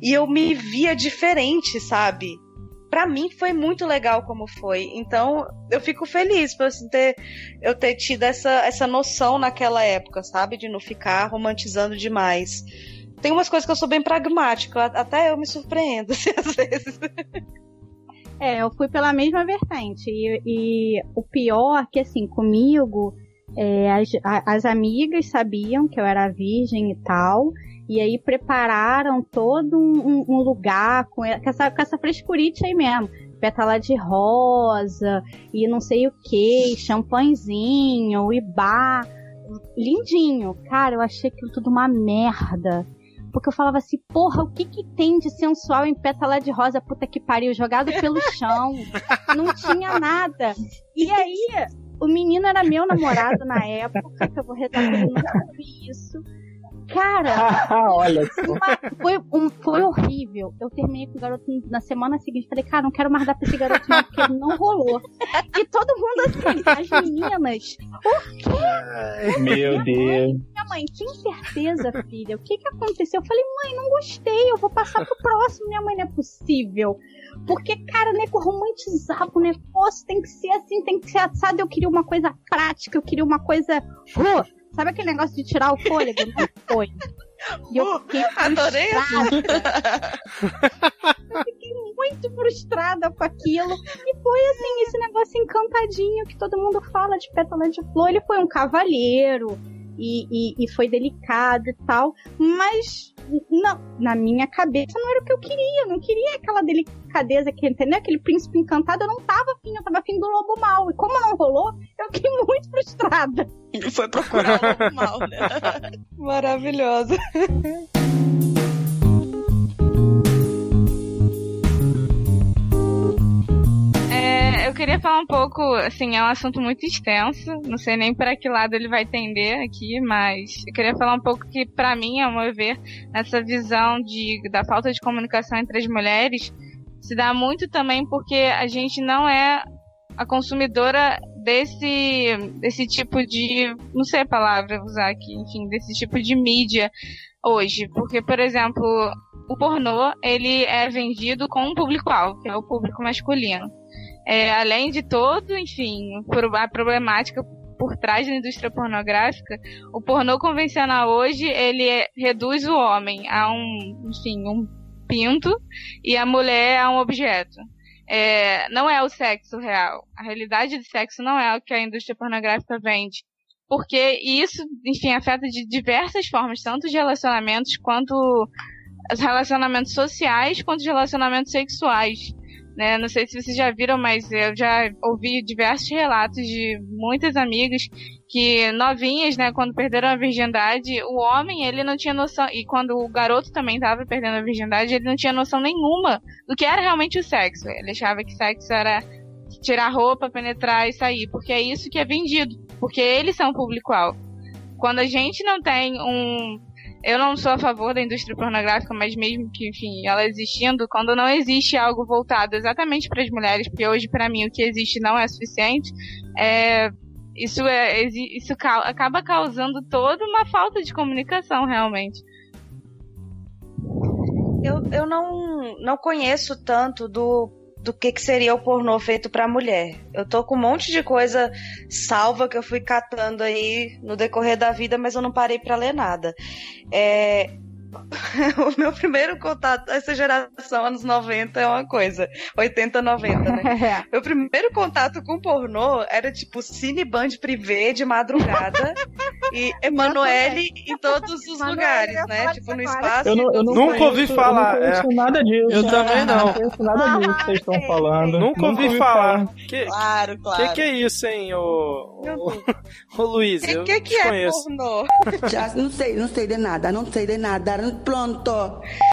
e eu me via diferente, sabe? Para mim foi muito legal como foi. Então, eu fico feliz por assim, ter, eu ter tido essa, essa noção naquela época, sabe? De não ficar romantizando demais. Tem umas coisas que eu sou bem pragmática, até eu me surpreendo, assim, às vezes. É, eu fui pela mesma vertente. E, e o pior que, assim, comigo, é, as, as amigas sabiam que eu era virgem e tal. E aí prepararam todo um, um lugar com essa, com essa frescurite aí mesmo. Pétala de rosa e não sei o que, champanhezinho e bar. Lindinho. Cara, eu achei aquilo tudo uma merda. Porque eu falava assim, porra, o que que tem de sensual em pétala de rosa, puta que pariu, jogado pelo chão. não tinha nada. E aí, o menino era meu namorado na época, que eu vou retar ele nunca vi isso. Cara, olha uma, foi, um, foi horrível. Eu terminei com o garoto na semana seguinte. Falei, cara, não quero mais dar pra esse garoto não, porque não rolou. E todo mundo assim, as meninas. O quê? Meu Deus. Minha mãe, tem certeza, filha? O que que aconteceu? Eu falei, mãe, não gostei. Eu vou passar pro próximo. Minha mãe, não é possível. Porque, cara, nego romantizava o negócio. Tem que ser assim, tem que ser assado. Eu queria uma coisa prática, eu queria uma coisa. Uh, Sabe aquele negócio de tirar o fôlego? Não foi. E eu fiquei Adorei eu fiquei muito frustrada com aquilo. E foi assim, esse negócio encantadinho que todo mundo fala de pétala de flor. Ele foi um cavalheiro e, e, e foi delicado e tal. Mas não, na minha cabeça não era o que eu queria. Eu não queria aquela delicadeza que, entendeu? Aquele príncipe encantado. Eu não tava afim, eu tava afim do lobo mal. E como não rolou, eu fiquei muito frustrada. Ele foi procurar o lobo mal, né? É, eu queria falar um pouco, assim, é um assunto muito extenso, não sei nem para que lado ele vai tender aqui, mas eu queria falar um pouco que, para mim, ao meu ver, essa visão de, da falta de comunicação entre as mulheres se dá muito também porque a gente não é a consumidora desse, desse tipo de, não sei a palavra usar aqui, enfim, desse tipo de mídia hoje. Porque, por exemplo, o pornô, ele é vendido com um público-alvo, que é o público masculino. É, além de todo, enfim, a problemática por trás da indústria pornográfica, o pornô convencional hoje, ele é, reduz o homem a um, enfim, um pinto e a mulher a um objeto. É, não é o sexo real. A realidade do sexo não é o que a indústria pornográfica vende. Porque isso, enfim, afeta de diversas formas, tanto os relacionamentos quanto os relacionamentos sociais, quanto os relacionamentos sexuais. Né? Não sei se vocês já viram, mas eu já ouvi diversos relatos de muitas amigas que novinhas, né, quando perderam a virgindade, o homem, ele não tinha noção, e quando o garoto também estava perdendo a virgindade, ele não tinha noção nenhuma do que era realmente o sexo. Ele achava que sexo era tirar roupa, penetrar e sair, porque é isso que é vendido, porque eles são público-alvo. Quando a gente não tem um eu não sou a favor da indústria pornográfica, mas mesmo que, enfim, ela existindo, quando não existe algo voltado exatamente para as mulheres, porque hoje para mim o que existe não é suficiente, é, isso, é, isso acaba causando toda uma falta de comunicação, realmente. Eu, eu não, não conheço tanto do, do que, que seria o pornô feito para mulher. Eu tô com um monte de coisa salva que eu fui catando aí no decorrer da vida, mas eu não parei para ler nada. É, o meu primeiro contato, essa geração, anos 90, é uma coisa. 80, 90, né? É. meu primeiro contato com pornô era tipo Cine Band Privé de madrugada e Emanuele em todos os lugares, né? Tipo no espaço. Eu, não, eu não nunca ouvi falar. Eu não conheço é. nada disso. Eu também não. Não conheço nada disso que vocês estão falando. Nunca, ouvi, ouvi falar. Que, claro, claro. Que que é isso, hein, o, o, o Luiz? O que, que, que é pornô? Já não sei, não sei de nada, não sei de nada pronto.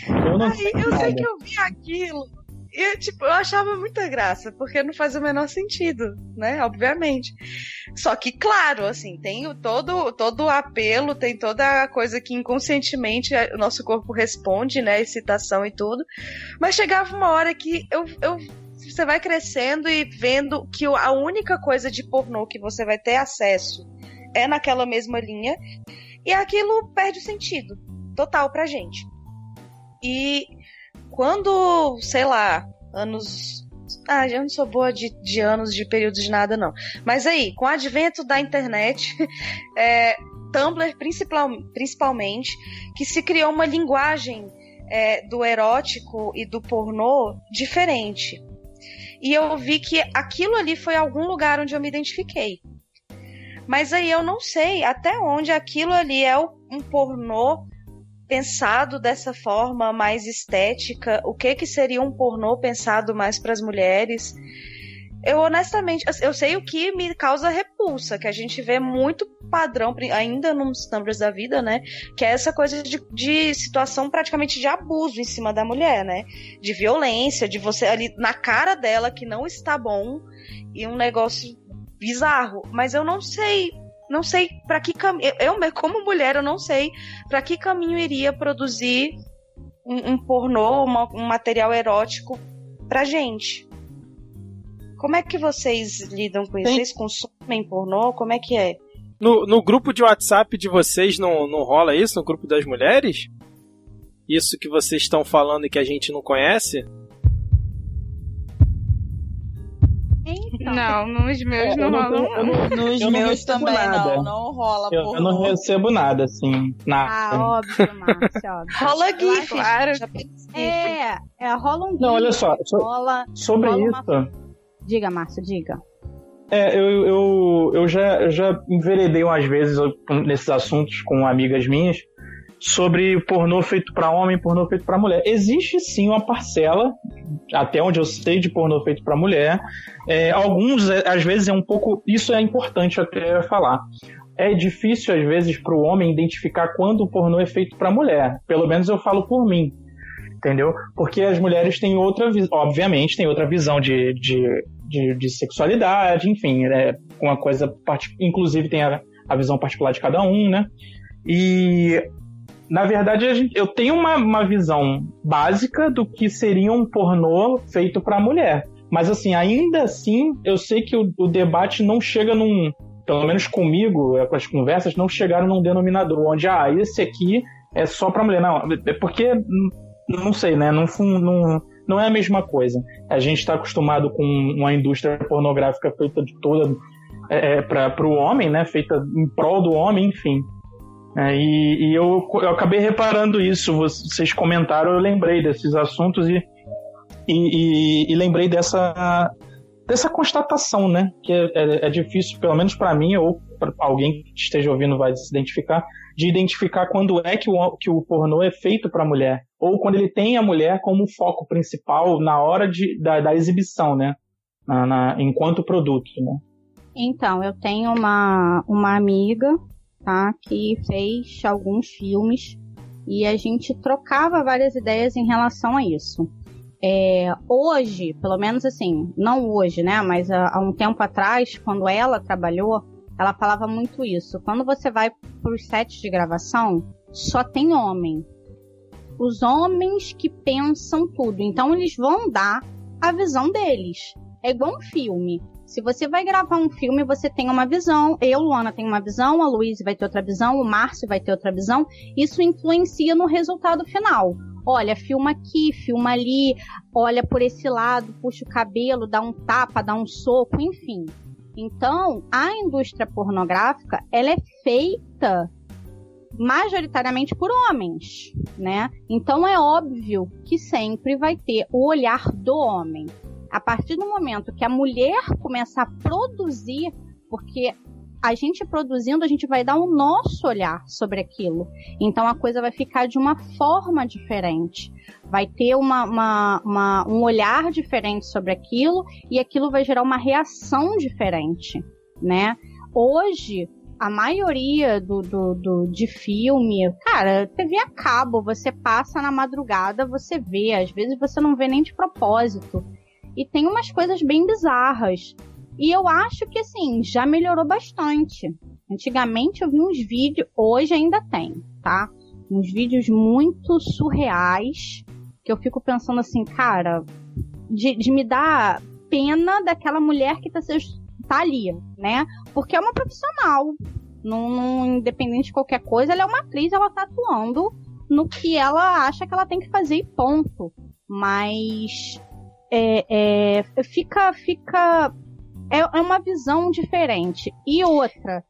Eu, não sei, eu sei que eu vi aquilo. E, tipo, eu achava muita graça, porque não faz o menor sentido, né? Obviamente. Só que, claro, assim, tem todo, todo o apelo, tem toda a coisa que inconscientemente o nosso corpo responde, né? Excitação e tudo. Mas chegava uma hora que eu, eu você vai crescendo e vendo que a única coisa de pornô que você vai ter acesso é naquela mesma linha, e aquilo perde o sentido total pra gente. E quando, sei lá, anos. Ah, eu não sou boa de, de anos, de períodos de nada, não. Mas aí, com o advento da internet, é, Tumblr principal, principalmente, que se criou uma linguagem é, do erótico e do pornô diferente. E eu vi que aquilo ali foi algum lugar onde eu me identifiquei. Mas aí eu não sei até onde aquilo ali é um pornô pensado dessa forma mais estética, o que que seria um pornô pensado mais para as mulheres. Eu honestamente, eu sei o que me causa repulsa, que a gente vê muito padrão, ainda nos numbers da vida, né? Que é essa coisa de, de situação praticamente de abuso em cima da mulher, né? De violência, de você ali na cara dela que não está bom e um negócio bizarro. Mas eu não sei não sei para que caminho. Eu, como mulher, eu não sei para que caminho iria produzir um, um pornô, uma, um material erótico pra gente. Como é que vocês lidam com isso? Sim. Vocês consomem pornô? Como é que é? No, no grupo de WhatsApp de vocês não, não rola isso? No grupo das mulheres? Isso que vocês estão falando e que a gente não conhece? Então. Não, nos meus é, não rola. Nos eu meus também nada. não, não rola. Eu, eu, não recebo nada, assim, nada. Ah, óbvio, Márcia, óbvio. rola GIF, claro. É, é, rola um GIF. Não, olha só, so, rola, sobre rola isso... Uma... Diga, Márcio, diga. É, eu, eu, eu já, eu já enveredei umas vezes nesses assuntos com amigas minhas, sobre pornô feito para homem, pornô feito para mulher. Existe sim uma parcela, até onde eu sei, de pornô feito para mulher. É, alguns, é, às vezes, é um pouco. Isso é importante até falar. É difícil, às vezes, para o homem identificar quando o pornô é feito para mulher. Pelo menos eu falo por mim. entendeu? Porque as mulheres têm outra, obviamente, têm outra visão de, de, de, de sexualidade, enfim, é uma coisa, inclusive tem a, a visão particular de cada um, né? E na verdade, eu tenho uma, uma visão básica do que seria um pornô feito para mulher. Mas assim, ainda assim, eu sei que o, o, debate não chega num. Pelo menos comigo, é, as conversas não chegaram num denominador onde, ah, esse aqui é só pra mulher. Não, é porque, não sei, né? Não, não, não é a mesma coisa. A gente está acostumado com uma indústria pornográfica feita de toda. É, é para o homem, né? Feita em prol do homem, enfim. É, e, e eu, eu acabei reparando isso, vocês comentaram, eu lembrei desses assuntos e, e, e, e lembrei dessa, dessa constatação, né? Que é, é, é difícil, pelo menos para mim, ou para alguém que esteja ouvindo vai se identificar, de identificar quando é que o, que o pornô é feito para mulher, ou quando ele tem a mulher como foco principal na hora de, da, da exibição, né? Na, na, enquanto produto, né? Então, eu tenho uma, uma amiga tá? Que fez alguns filmes e a gente trocava várias ideias em relação a isso. É, hoje, pelo menos assim, não hoje, né? Mas há, há, um tempo atrás, quando ela trabalhou, ela falava muito isso. Quando você vai para os sets de gravação, só tem homem. Os homens que pensam tudo. Então eles vão dar a visão deles. É igual um filme. Se você vai gravar um filme, você tem uma visão. Eu, Luana, tenho uma visão, a Luísa vai ter outra visão, o Márcio vai ter outra visão. Isso influencia no resultado final. Olha, filma aqui, filma ali, olha por esse lado, puxa o cabelo, dá um tapa, dá um soco, enfim. Então, a indústria pornográfica, ela é feita majoritariamente por homens, né? Então é óbvio que sempre vai ter o olhar do homem a partir do momento que a mulher começa a produzir, porque a gente produzindo, a gente vai dar o nosso olhar sobre aquilo. Então a coisa vai ficar de uma forma diferente. Vai ter uma, uma, uma, um olhar diferente sobre aquilo e aquilo vai gerar uma reação diferente, né? Hoje, a maioria do, do, do, de filme, cara, TV a cabo, você passa na madrugada, você vê, às vezes você não vê nem de propósito e tem umas coisas bem bizarras. E eu acho que assim, já melhorou bastante. Antigamente eu vi uns vídeos, hoje ainda tem, tá? Uns vídeos muito surreais que eu fico pensando assim, cara, de, de me dar pena daquela mulher que tá, tá ali, né? Porque é uma profissional. Num, independente de qualquer coisa, ela é uma atriz, ela tá atuando no que ela acha que ela tem que fazer e ponto. Mas é, é, fica, fica é, é uma visão diferente. E outra,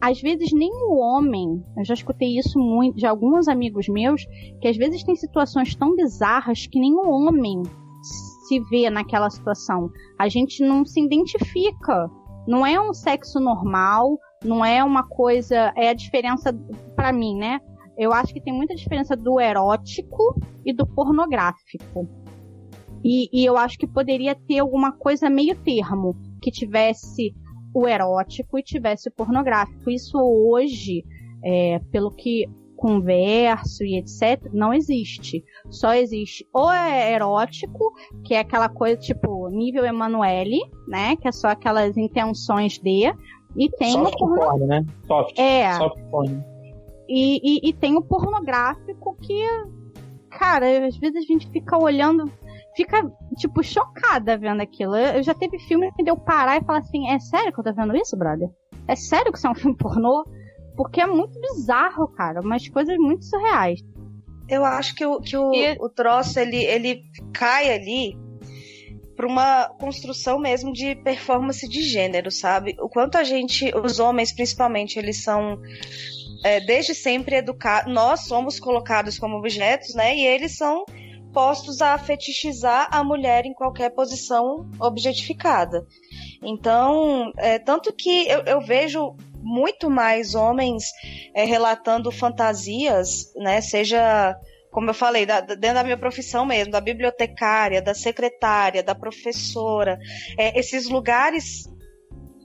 às vezes nem o homem, eu já escutei isso muito de alguns amigos meus, que às vezes tem situações tão bizarras que nem o homem se vê naquela situação. A gente não se identifica. Não é um sexo normal, não é uma coisa. É a diferença, para mim, né? Eu acho que tem muita diferença do erótico e do pornográfico. E, e eu acho que poderia ter alguma coisa meio termo, que tivesse o erótico e tivesse o pornográfico. Isso hoje, é, pelo que converso e etc, não existe. Só existe o erótico, que é aquela coisa tipo nível Emanuele, né? Que é só aquelas intenções de. E tem Soft o porno... porn, né? Soft. É. Soft porn. E, e, e tem o pornográfico que, cara, às vezes a gente fica olhando fica, tipo, chocada vendo aquilo. Eu já teve filme que deu parar e falar assim: é sério que eu tô vendo isso, brother? É sério que isso é um filme pornô? Porque é muito bizarro, cara. Umas coisas muito surreais. Eu acho que o, que o, e... o troço ele, ele cai ali para uma construção mesmo de performance de gênero, sabe? O quanto a gente, os homens principalmente, eles são é, desde sempre educados. Nós somos colocados como objetos, né? E eles são postos a fetichizar a mulher em qualquer posição objetificada. Então, é, tanto que eu, eu vejo muito mais homens é, relatando fantasias, né? Seja, como eu falei, da, dentro da minha profissão mesmo, da bibliotecária, da secretária, da professora, é, esses lugares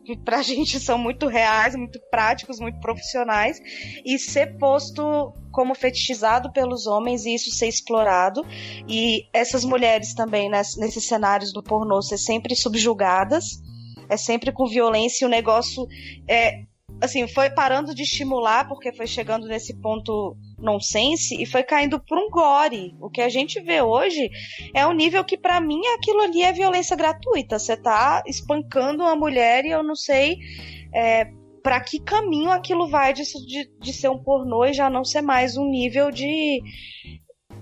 que pra gente são muito reais, muito práticos, muito profissionais, e ser posto como fetichizado pelos homens e isso ser explorado. E essas mulheres também, né, nesses cenários do pornô, ser sempre subjugadas, é sempre com violência e o negócio é. Assim, foi parando de estimular porque foi chegando nesse ponto nonsense e foi caindo para um gore. O que a gente vê hoje é um nível que para mim aquilo ali é violência gratuita. Você tá espancando uma mulher e eu não sei é, para que caminho aquilo vai de, de, de ser um pornô e já não ser mais um nível de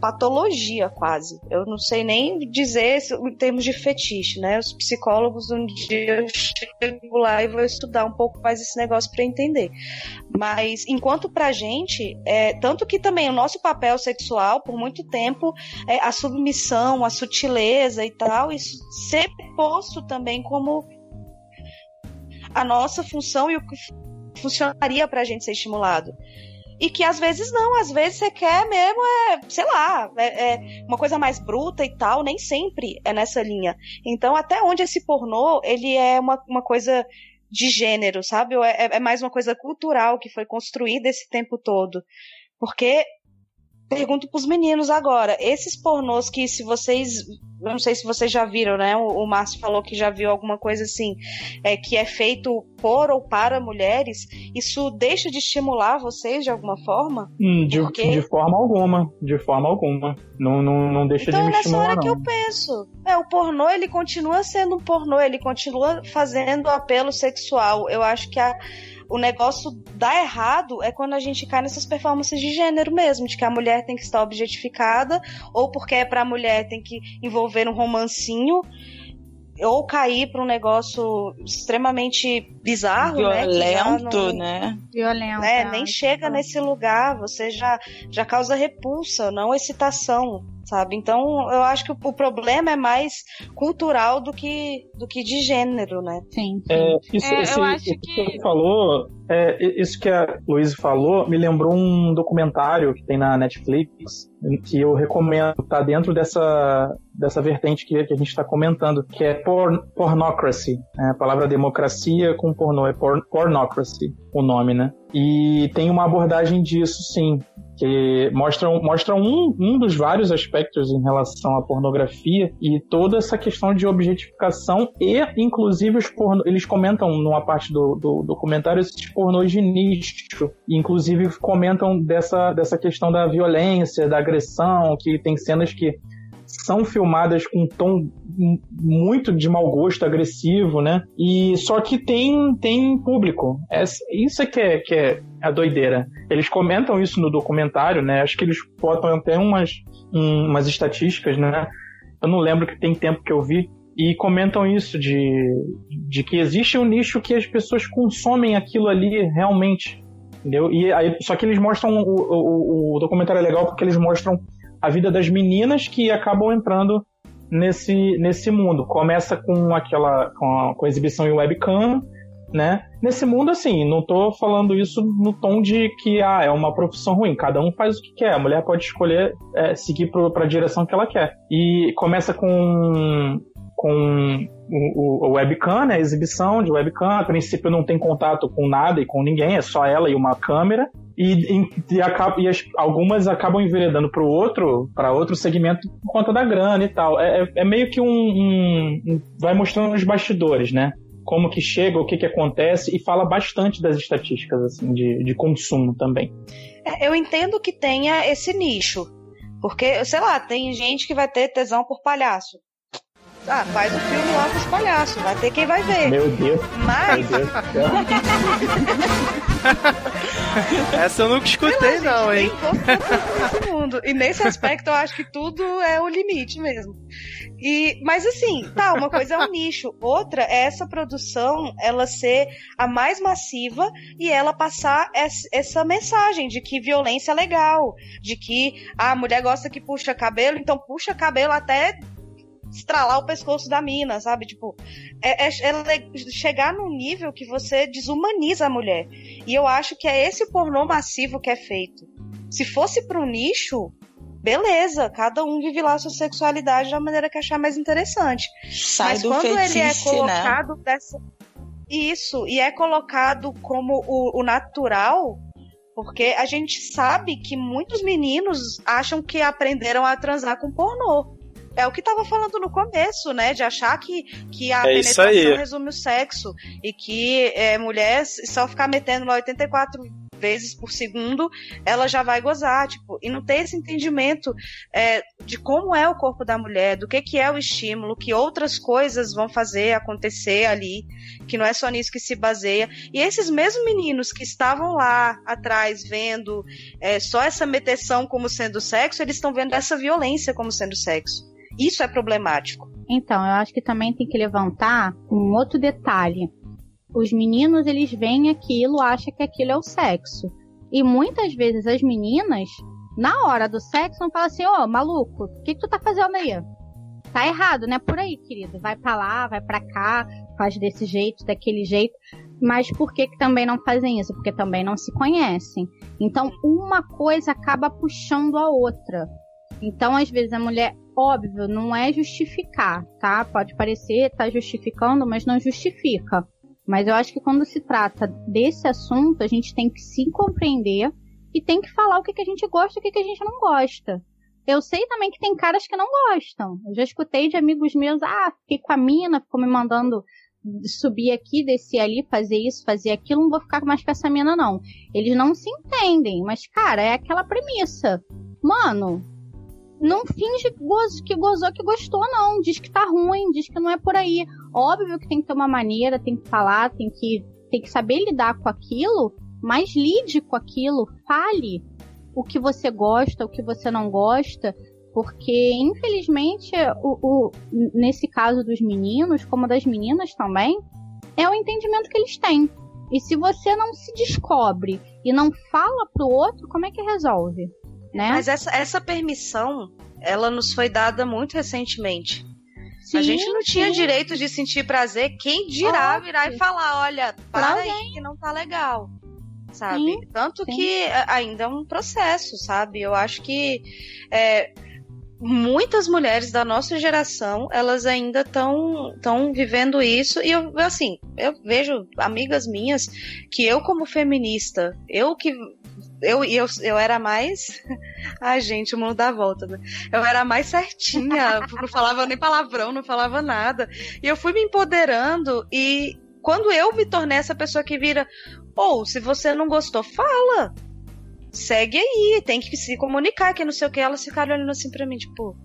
patologia quase. Eu não sei nem dizer em termos de fetiche, né? Os psicólogos um dia eu lá e vou estudar um pouco mais esse negócio para entender. Mas enquanto pra gente, é, tanto que também o nosso papel sexual por muito tempo é a submissão, a sutileza e tal, isso sempre posto também como a nossa função e o que funcionaria pra gente ser estimulado e que às vezes não, às vezes você quer mesmo, é, sei lá, é, é, uma coisa mais bruta e tal, nem sempre é nessa linha. Então, até onde esse pornô, ele é uma, uma coisa de gênero, sabe? É, é mais uma coisa cultural que foi construída esse tempo todo. Porque pergunto pros meninos agora, esses pornôs que se vocês, eu não sei se vocês já viram, né? O, o Márcio falou que já viu alguma coisa assim, é, que é feito por ou para mulheres, isso deixa de estimular vocês de alguma forma? Hum, de, Porque... de forma alguma, de forma alguma. Não, não, não deixa então, de me estimular, Então, nessa hora não. que eu penso, é, o pornô, ele continua sendo um pornô, ele continua fazendo apelo sexual. Eu acho que a o negócio dá errado é quando a gente cai nessas performances de gênero mesmo, de que a mulher tem que estar objetificada, ou porque é pra mulher tem que envolver um romancinho, ou cair para um negócio extremamente bizarro, né, violento, né? Não, né? Violento. Né? Nem chega nesse lugar, você já já causa repulsa, não excitação sabe? Então, eu acho que o, problema é mais cultural do que, do que de gênero, né? Sim. sim. É, isso, é, esse, eu acho que que você falou, é, isso que a Luiz falou, me lembrou um documentário que tem na Netflix, que eu recomendo, tá dentro dessa, dessa vertente que, que a gente está comentando, que é porn, pornocracy, né? a palavra democracia com pornô, é porn, pornocracy o nome, né? E tem uma abordagem disso, sim, que mostram, mostram um, um dos vários aspectos em relação à pornografia e toda essa questão de objetificação e, inclusive, os porno, eles comentam numa parte do, do documentário esses pornôs de nicho, e, inclusive comentam dessa, dessa questão da violência, da agressão, que tem cenas que são filmadas com um tom muito de mau gosto, agressivo, né? E só que tem tem público. É, isso é que é, que é a doideira. Eles comentam isso no documentário, né? Acho que eles botam até umas, um, umas estatísticas, né? Eu não lembro que tem tempo que eu vi. E comentam isso, de, de que existe um nicho que as pessoas consomem aquilo ali realmente. Entendeu? E aí, só que eles mostram. O, o, o documentário é legal porque eles mostram a vida das meninas que acabam entrando nesse, nesse mundo. Começa com aquela com a, com a exibição em webcam, né? Nesse mundo, assim, não tô falando isso no tom de que ah, é uma profissão ruim. Cada um faz o que quer. A mulher pode escolher é, seguir para a direção que ela quer. E começa com com o, o, webcam, né, a exibição de webcam. A princípio não tem contato com nada e com ninguém, é só ela e uma câmera. E, e, e, acaba, e as, algumas acabam enveredando para outro, para outro segmento por conta da grana e tal. É, é, é meio que um, um, um, vai mostrando os bastidores, né? Como que chega, o que que acontece e fala bastante das estatísticas assim de, de consumo também. É, eu entendo que tenha esse nicho, porque sei lá, tem gente que vai ter tesão por palhaço. Ah, faz o filme lá com os palhaços, vai ter quem vai ver. Meu Deus. Mas. Meu Deus Essa eu nunca escutei, lá, não, hein? Todo mundo. E nesse aspecto eu acho que tudo é o limite mesmo. E, mas assim, tá, uma coisa é um nicho, outra é essa produção ela ser a mais massiva e ela passar essa mensagem de que violência é legal, de que ah, a mulher gosta que puxa cabelo, então puxa cabelo até estralar o pescoço da mina, sabe? Tipo, é, é, é, chegar num nível que você desumaniza a mulher. E eu acho que é esse pornô massivo que é feito. Se fosse pro nicho, beleza, cada um vive lá a sua sexualidade da maneira que achar mais interessante. Sai Mas do quando fetiche, ele é colocado né? dessa. Isso, e é colocado como o, o natural porque a gente sabe que muitos meninos acham que aprenderam a transar com pornô. É o que tava falando no começo, né? De achar que, que a é penetração resume o sexo. E que é, mulher só ficar metendo lá 84 vezes por segundo, ela já vai gozar, tipo, e não ter esse entendimento é, de como é o corpo da mulher, do que, que é o estímulo, que outras coisas vão fazer acontecer ali, que não é só nisso que se baseia. E esses mesmos meninos que estavam lá atrás vendo é, só essa meteção como sendo sexo, eles estão vendo essa violência como sendo sexo. Isso é problemático. Então, eu acho que também tem que levantar um outro detalhe. Os meninos, eles veem aquilo, acham que aquilo é o sexo. E muitas vezes as meninas, na hora do sexo, vão falar assim, ô, oh, maluco, o que, que tu tá fazendo aí? Tá errado, né? Por aí, querido. Vai pra lá, vai pra cá, faz desse jeito, daquele jeito. Mas por que, que também não fazem isso? Porque também não se conhecem. Então, uma coisa acaba puxando a outra. Então, às vezes, a mulher óbvio, não é justificar, tá? Pode parecer tá justificando, mas não justifica. Mas eu acho que quando se trata desse assunto, a gente tem que se compreender e tem que falar o que, que a gente gosta e o que, que a gente não gosta. Eu sei também que tem caras que não gostam. Eu já escutei de amigos meus, ah, fiquei com a mina, ficou me mandando subir aqui, descer ali, fazer isso, fazer aquilo, não vou ficar mais com essa mina, não. Eles não se entendem, mas, cara, é aquela premissa. Mano, não finge gozo, que gozou, que gostou, não. Diz que tá ruim, diz que não é por aí. Óbvio que tem que ter uma maneira, tem que falar, tem que, tem que saber lidar com aquilo, mas lide com aquilo, fale o que você gosta, o que você não gosta, porque infelizmente o, o, nesse caso dos meninos, como das meninas também, é o entendimento que eles têm. E se você não se descobre e não fala pro outro, como é que resolve? Né? Mas essa, essa permissão, ela nos foi dada muito recentemente. Sim, a gente não tinha direito de sentir prazer. Quem dirá Óbvio. virar e falar, olha, para aí que não tá legal. Sabe? Sim, Tanto que ainda é um processo, sabe? Eu acho que é, muitas mulheres da nossa geração, elas ainda estão estão vivendo isso e eu assim, eu vejo amigas minhas que eu como feminista, eu que eu, eu, eu era mais. Ai, gente, o mundo dá volta, né? Eu era mais certinha, não falava nem palavrão, não falava nada. E eu fui me empoderando e quando eu me tornei essa pessoa que vira, ou oh, se você não gostou, fala. Segue aí, tem que se comunicar, que não sei o que. Elas ficaram olhando assim pra mim, tipo,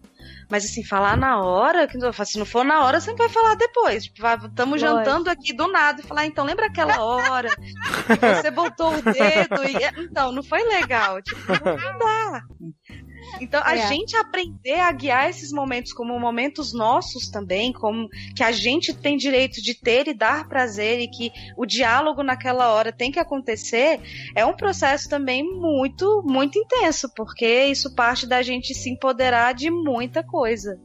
mas assim, falar na hora, se não for na hora, você não vai falar depois. Tipo, estamos jantando aqui do nada e falar, então lembra aquela hora que você botou o dedo e. Então, não foi legal. Tipo, não dá. Então, a é. gente aprender a guiar esses momentos como momentos nossos também, como que a gente tem direito de ter e dar prazer e que o diálogo naquela hora tem que acontecer, é um processo também muito, muito intenso, porque isso parte da gente se empoderar de muita coisa.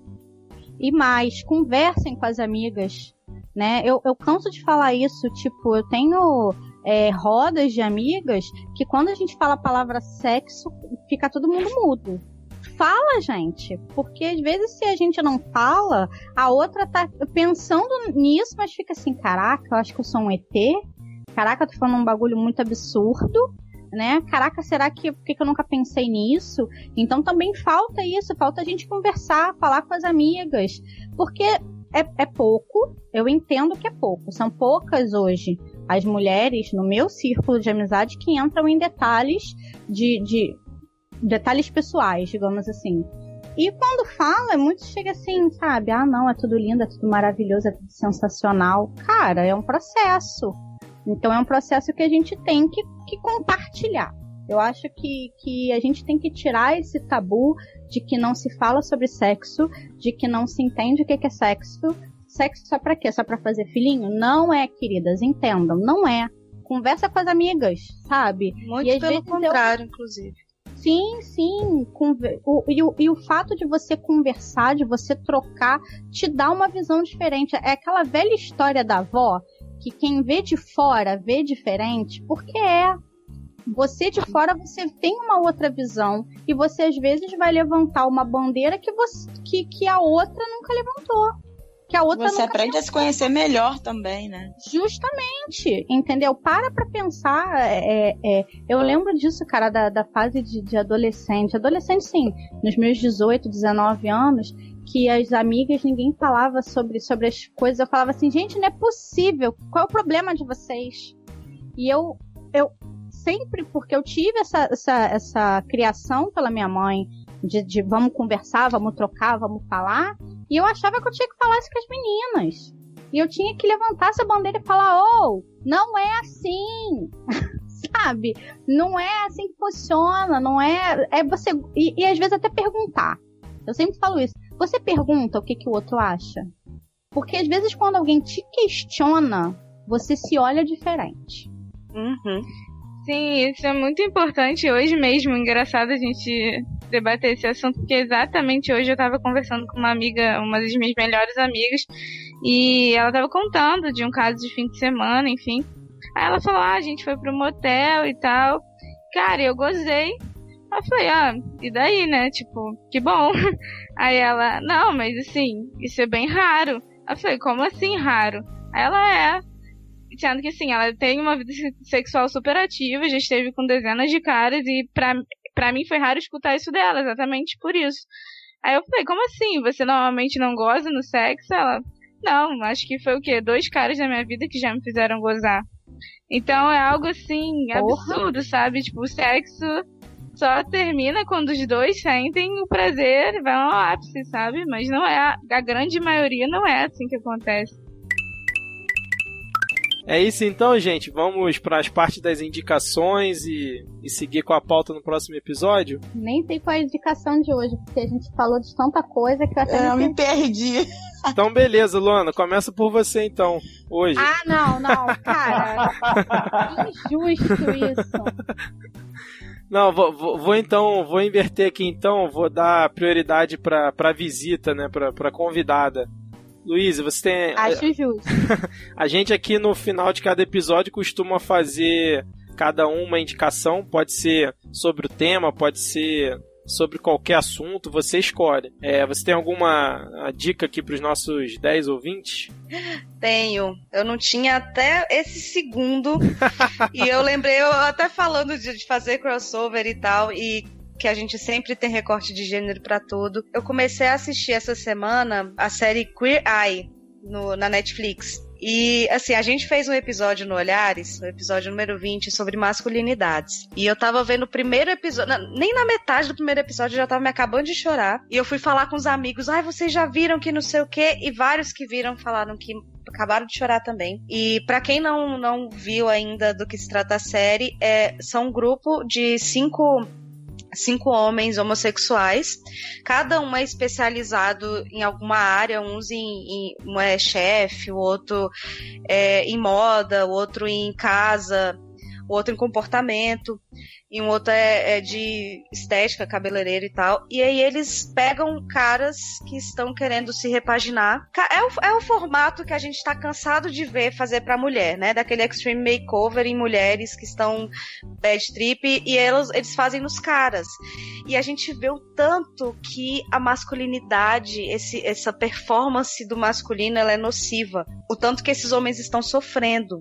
E mais, conversem com as amigas, né? Eu, eu canso de falar isso, tipo, eu tenho é, rodas de amigas que quando a gente fala a palavra sexo, fica todo mundo mudo fala, gente. Porque às vezes se a gente não fala, a outra tá pensando nisso, mas fica assim, caraca, eu acho que eu sou um ET. Caraca, eu tô falando um bagulho muito absurdo. Né? Caraca, será que por que eu nunca pensei nisso? Então também falta isso, falta a gente conversar, falar com as amigas, porque é, é pouco, eu entendo que é pouco, são poucas hoje as mulheres no meu círculo de amizade que entram em detalhes de, de detalhes pessoais, digamos assim. E quando fala, muito chega assim, sabe? Ah, não, é tudo lindo, é tudo maravilhoso, é tudo sensacional. Cara, é um processo. Então é um processo que a gente tem que, que compartilhar. Eu acho que, que a gente tem que tirar esse tabu de que não se fala sobre sexo, de que não se entende o que é sexo. Sexo só pra quê? Só pra fazer filhinho? Não é, queridas, entendam, não é. Conversa com as amigas, sabe? Muito e pelo contrário, eu... inclusive. Sim, sim. O, e, o, e o fato de você conversar, de você trocar, te dá uma visão diferente. É aquela velha história da avó que quem vê de fora vê diferente, porque é. Você de fora você tem uma outra visão e você às vezes vai levantar uma bandeira que você que, que a outra nunca levantou que a outra Você aprende a se conhecer melhor também, né? Justamente, entendeu? Para pra pensar. É, é, é, eu lembro disso, cara, da, da fase de, de adolescente. Adolescente, sim, nos meus 18, 19 anos, que as amigas, ninguém falava sobre, sobre as coisas. Eu falava assim, gente, não é possível. Qual é o problema de vocês? E eu, eu sempre, porque eu tive essa, essa, essa criação pela minha mãe, de, de vamos conversar, vamos trocar, vamos falar. E eu achava que eu tinha que falar isso com as meninas. E eu tinha que levantar essa bandeira e falar: oh, não é assim. Sabe? Não é assim que funciona. Não é. É você. E, e às vezes até perguntar. Eu sempre falo isso. Você pergunta o que, que o outro acha. Porque às vezes quando alguém te questiona, você se olha diferente. Uhum. Sim, isso é muito importante hoje mesmo. Engraçado a gente debater esse assunto, porque exatamente hoje eu estava conversando com uma amiga, uma das minhas melhores amigas, e ela estava contando de um caso de fim de semana, enfim. Aí ela falou: ah, a gente foi pro motel e tal. Cara, eu gozei. Aí eu falei: ah, e daí, né? Tipo, que bom. Aí ela: não, mas assim, isso é bem raro. Aí eu falei: como assim raro? Aí ela é. Sendo que assim, ela tem uma vida sexual super ativa, já esteve com dezenas de caras e pra, pra mim foi raro escutar isso dela, exatamente por isso. Aí eu falei, como assim? Você normalmente não goza no sexo? Ela, não, acho que foi o quê? Dois caras na minha vida que já me fizeram gozar. Então é algo assim, absurdo, Porra. sabe? Tipo, o sexo só termina quando os dois sentem o prazer e vão ao ápice, sabe? Mas não é, a grande maioria não é assim que acontece. É isso então, gente. Vamos para as partes das indicações e, e, seguir com a pauta no próximo episódio. Nem sei qual é a indicação de hoje, porque a gente falou de tanta coisa que eu até é, eu me perdi. Então, beleza, Luana, começa por você então, hoje. Ah, não, não, cara. injusto isso. Não, vou, vou, vou, então, vou inverter aqui então, vou dar prioridade para a visita, né, para convidada. Luísa, você tem. Acho justo. a gente aqui no final de cada episódio costuma fazer cada um uma indicação, pode ser sobre o tema, pode ser sobre qualquer assunto, você escolhe. É, você tem alguma dica aqui para os nossos 10 ouvintes? Tenho. Eu não tinha até esse segundo. e eu lembrei, eu até falando de fazer crossover e tal, e que a gente sempre tem recorte de gênero para tudo. Eu comecei a assistir essa semana a série Queer Eye no, na Netflix. E, assim, a gente fez um episódio no Olhares, o episódio número 20, sobre masculinidades. E eu tava vendo o primeiro episódio, nem na metade do primeiro episódio eu já tava me acabando de chorar. E eu fui falar com os amigos, ai, vocês já viram que não sei o quê? E vários que viram falaram que acabaram de chorar também. E para quem não, não viu ainda do que se trata a série, é, são um grupo de cinco cinco homens homossexuais, cada um é especializado em alguma área, uns em, em um é chefe, o outro é em moda, o outro em casa, o outro em comportamento e um outro é, é, de estética, cabeleireiro e tal. E aí eles pegam caras que estão querendo se repaginar. É o, é o formato que a gente está cansado de ver fazer para mulher, né? Daquele extreme makeover em mulheres que estão bad trip e eles, eles fazem nos caras. E a gente vê o tanto que a masculinidade, esse, essa performance do masculino, ela é nociva. O tanto que esses homens estão sofrendo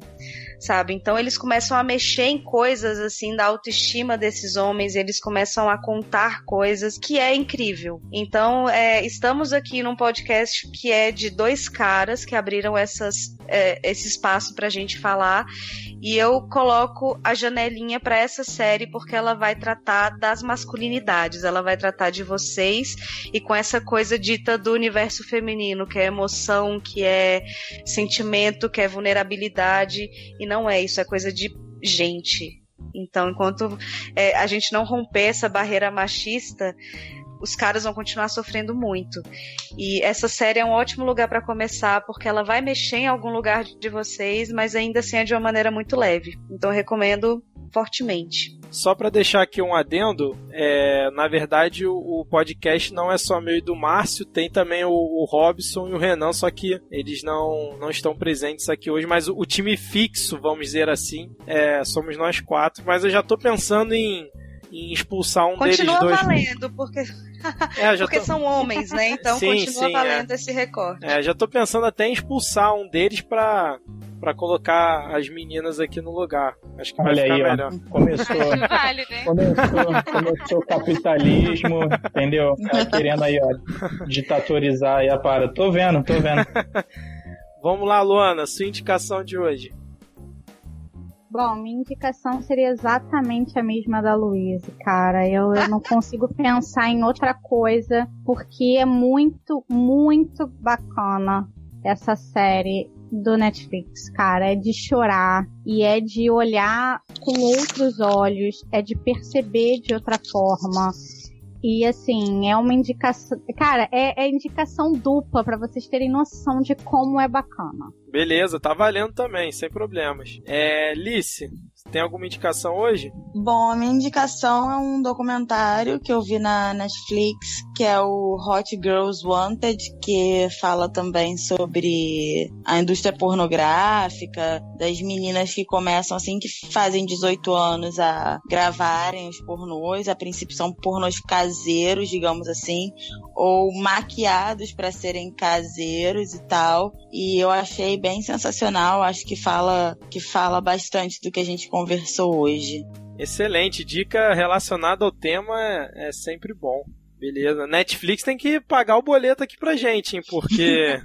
sabe? Então eles começam a mexer em coisas assim da autoestima desses homens, eles começam a contar coisas que é incrível. Então é, estamos aqui num podcast que é de dois caras que abriram essas, é, esse espaço pra gente falar e eu coloco a janelinha para essa série porque ela vai tratar das masculinidades, ela vai tratar de vocês e com essa coisa dita do universo feminino, que é emoção, que é sentimento, que é vulnerabilidade, e não é isso, é coisa de gente. Então, enquanto é, a gente não romper essa barreira machista, os caras vão continuar sofrendo muito. E essa série é um ótimo lugar para começar, porque ela vai mexer em algum lugar de vocês, mas ainda assim é de uma maneira muito leve. Então eu recomendo fortemente. Só para deixar aqui um adendo, é, na verdade o, o, podcast não é só meu e do Márcio, tem também o, o, Robson e o Renan, só que eles não, não estão presentes aqui hoje, mas o, o time fixo, vamos dizer assim, é, somos nós quatro. Mas eu já tô pensando em em expulsar um continua deles dois. Continua valendo, porque, é, porque tô... são homens, né? Então sim, continua sim, é. valendo é. esse recorte. É, já tô pensando até em expulsar um deles pra, pra colocar as meninas aqui no lugar. Acho que Olha vai ficar aí, melhor. Ó, começou, vale, né? começou, começou o capitalismo, entendeu? Tá querendo aí, ó, ditatorizar aí a para. Tô vendo, tô vendo. Vamos lá, Luana, sua indicação de hoje. Bom, minha indicação seria exatamente a mesma da Luísa, cara. Eu, eu não consigo pensar em outra coisa, porque é muito, muito bacana essa série do Netflix, cara. É de chorar e é de olhar com outros olhos, é de perceber de outra forma. E assim, é uma indicação. Cara, é, é indicação dupla para vocês terem noção de como é bacana. Beleza, tá valendo também, sem problemas. É, Lice, tem alguma indicação hoje? Bom, a minha indicação é um documentário que eu vi na Netflix, que é o Hot Girls Wanted, que fala também sobre a indústria pornográfica, das meninas que começam assim, que fazem 18 anos a gravarem os pornôs, a princípio são pornôs caseiros, digamos assim, ou maquiados para serem caseiros e tal. E eu achei bem sensacional, acho que fala que fala bastante do que a gente conversou hoje. Excelente, dica relacionada ao tema é, é sempre bom. Beleza. Netflix tem que pagar o boleto aqui pra gente, hein? Porque.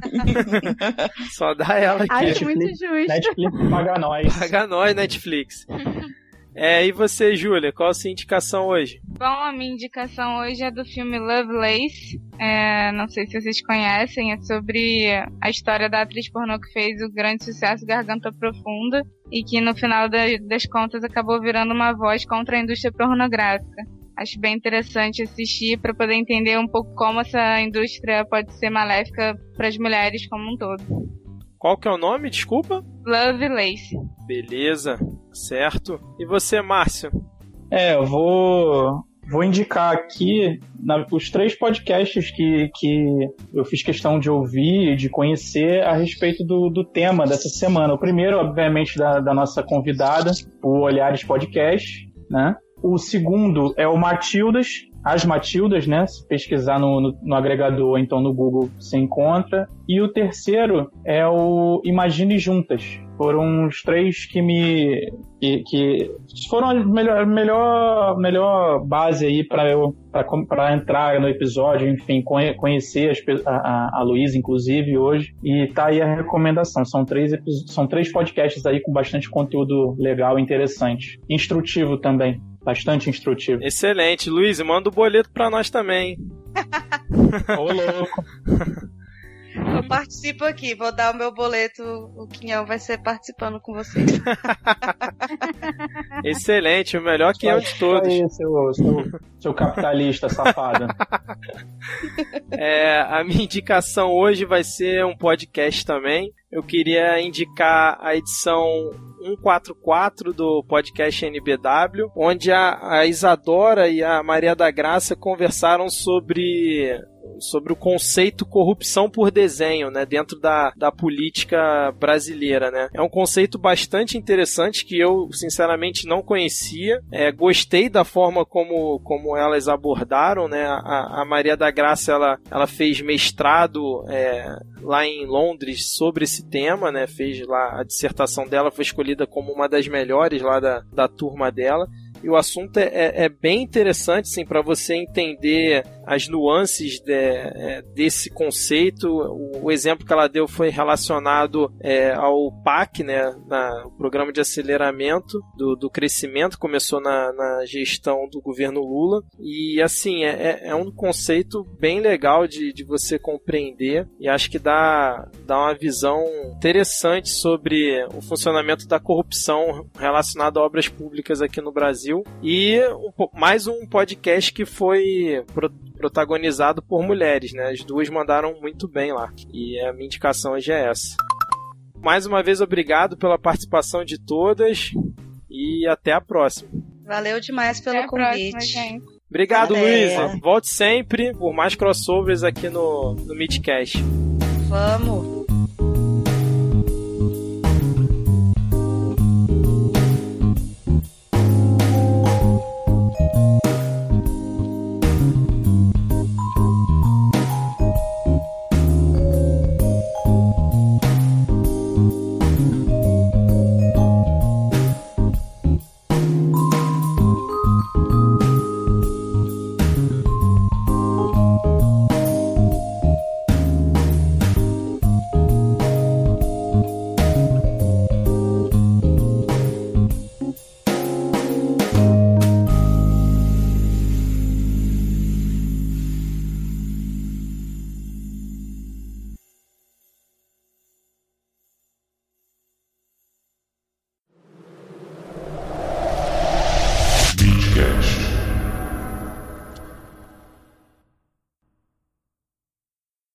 Só dá ela aqui. Acho muito justo. Netflix paga nós. Paga nós, Netflix. É, e você, Júlia, qual a sua indicação hoje? Bom, a minha indicação hoje é do filme Lovelace. É, não sei se vocês conhecem, é sobre a história da atriz pornô que fez o grande sucesso Garganta Profunda e que no final das contas acabou virando uma voz contra a indústria pornográfica. Acho bem interessante assistir para poder entender um pouco como essa indústria pode ser maléfica para as mulheres como um todo. Qual que é o nome? Desculpa? Lovelace. Beleza, certo. E você, Márcio? É, eu vou vou indicar aqui na, os três podcasts que, que eu fiz questão de ouvir e de conhecer a respeito do, do tema dessa semana. O primeiro, obviamente, da, da nossa convidada, o Olhares Podcast, né? O segundo é o Matildas, as Matildas, né? Se pesquisar no, no, no agregador, então no Google, se encontra. E o terceiro é o Imagine Juntas. Foram os três que me. que, que foram a melhor, melhor, melhor base aí para eu para entrar no episódio, enfim, conhecer as, a, a Luísa, inclusive, hoje. E tá aí a recomendação. São três, são três podcasts aí com bastante conteúdo legal interessante. Instrutivo também. Bastante instrutivo. Excelente. Luiz, manda o boleto pra nós também. Ô, louco. Eu participo aqui, vou dar o meu boleto, o Quinhão vai ser participando com vocês. Excelente, o melhor Quinhão de todos. Aí, seu, seu, seu capitalista safado. É, a minha indicação hoje vai ser um podcast também. Eu queria indicar a edição 144 do podcast NBW, onde a, a Isadora e a Maria da Graça conversaram sobre sobre o conceito corrupção por desenho, né, dentro da, da política brasileira, né. É um conceito bastante interessante que eu, sinceramente, não conhecia. É, gostei da forma como, como elas abordaram, né. A, a Maria da Graça, ela, ela fez mestrado é, lá em Londres sobre esse tema, né, fez lá a dissertação dela, foi escolhida como uma das melhores lá da, da turma dela. E o assunto é, é, é bem interessante, sim, para você entender as nuances de, é, desse conceito. O, exemplo que ela deu foi relacionado é, ao PAC, né, na, o Programa de Aceleramento do, do Crescimento, começou na, na, gestão do governo Lula. E, assim, é, é, é um conceito bem legal de, de você compreender e acho que dá, dá uma visão interessante sobre o funcionamento da corrupção relacionada a obras públicas aqui no Brasil. E mais um podcast que foi protagonizado por mulheres, né? As duas mandaram muito bem lá. E a minha indicação hoje é essa. Mais uma vez, obrigado pela participação de todas e até a próxima. Valeu demais pelo até convite. Próxima, Obrigado, Luísa. Volte sempre por mais crossovers aqui no, no Midcast. Vamos.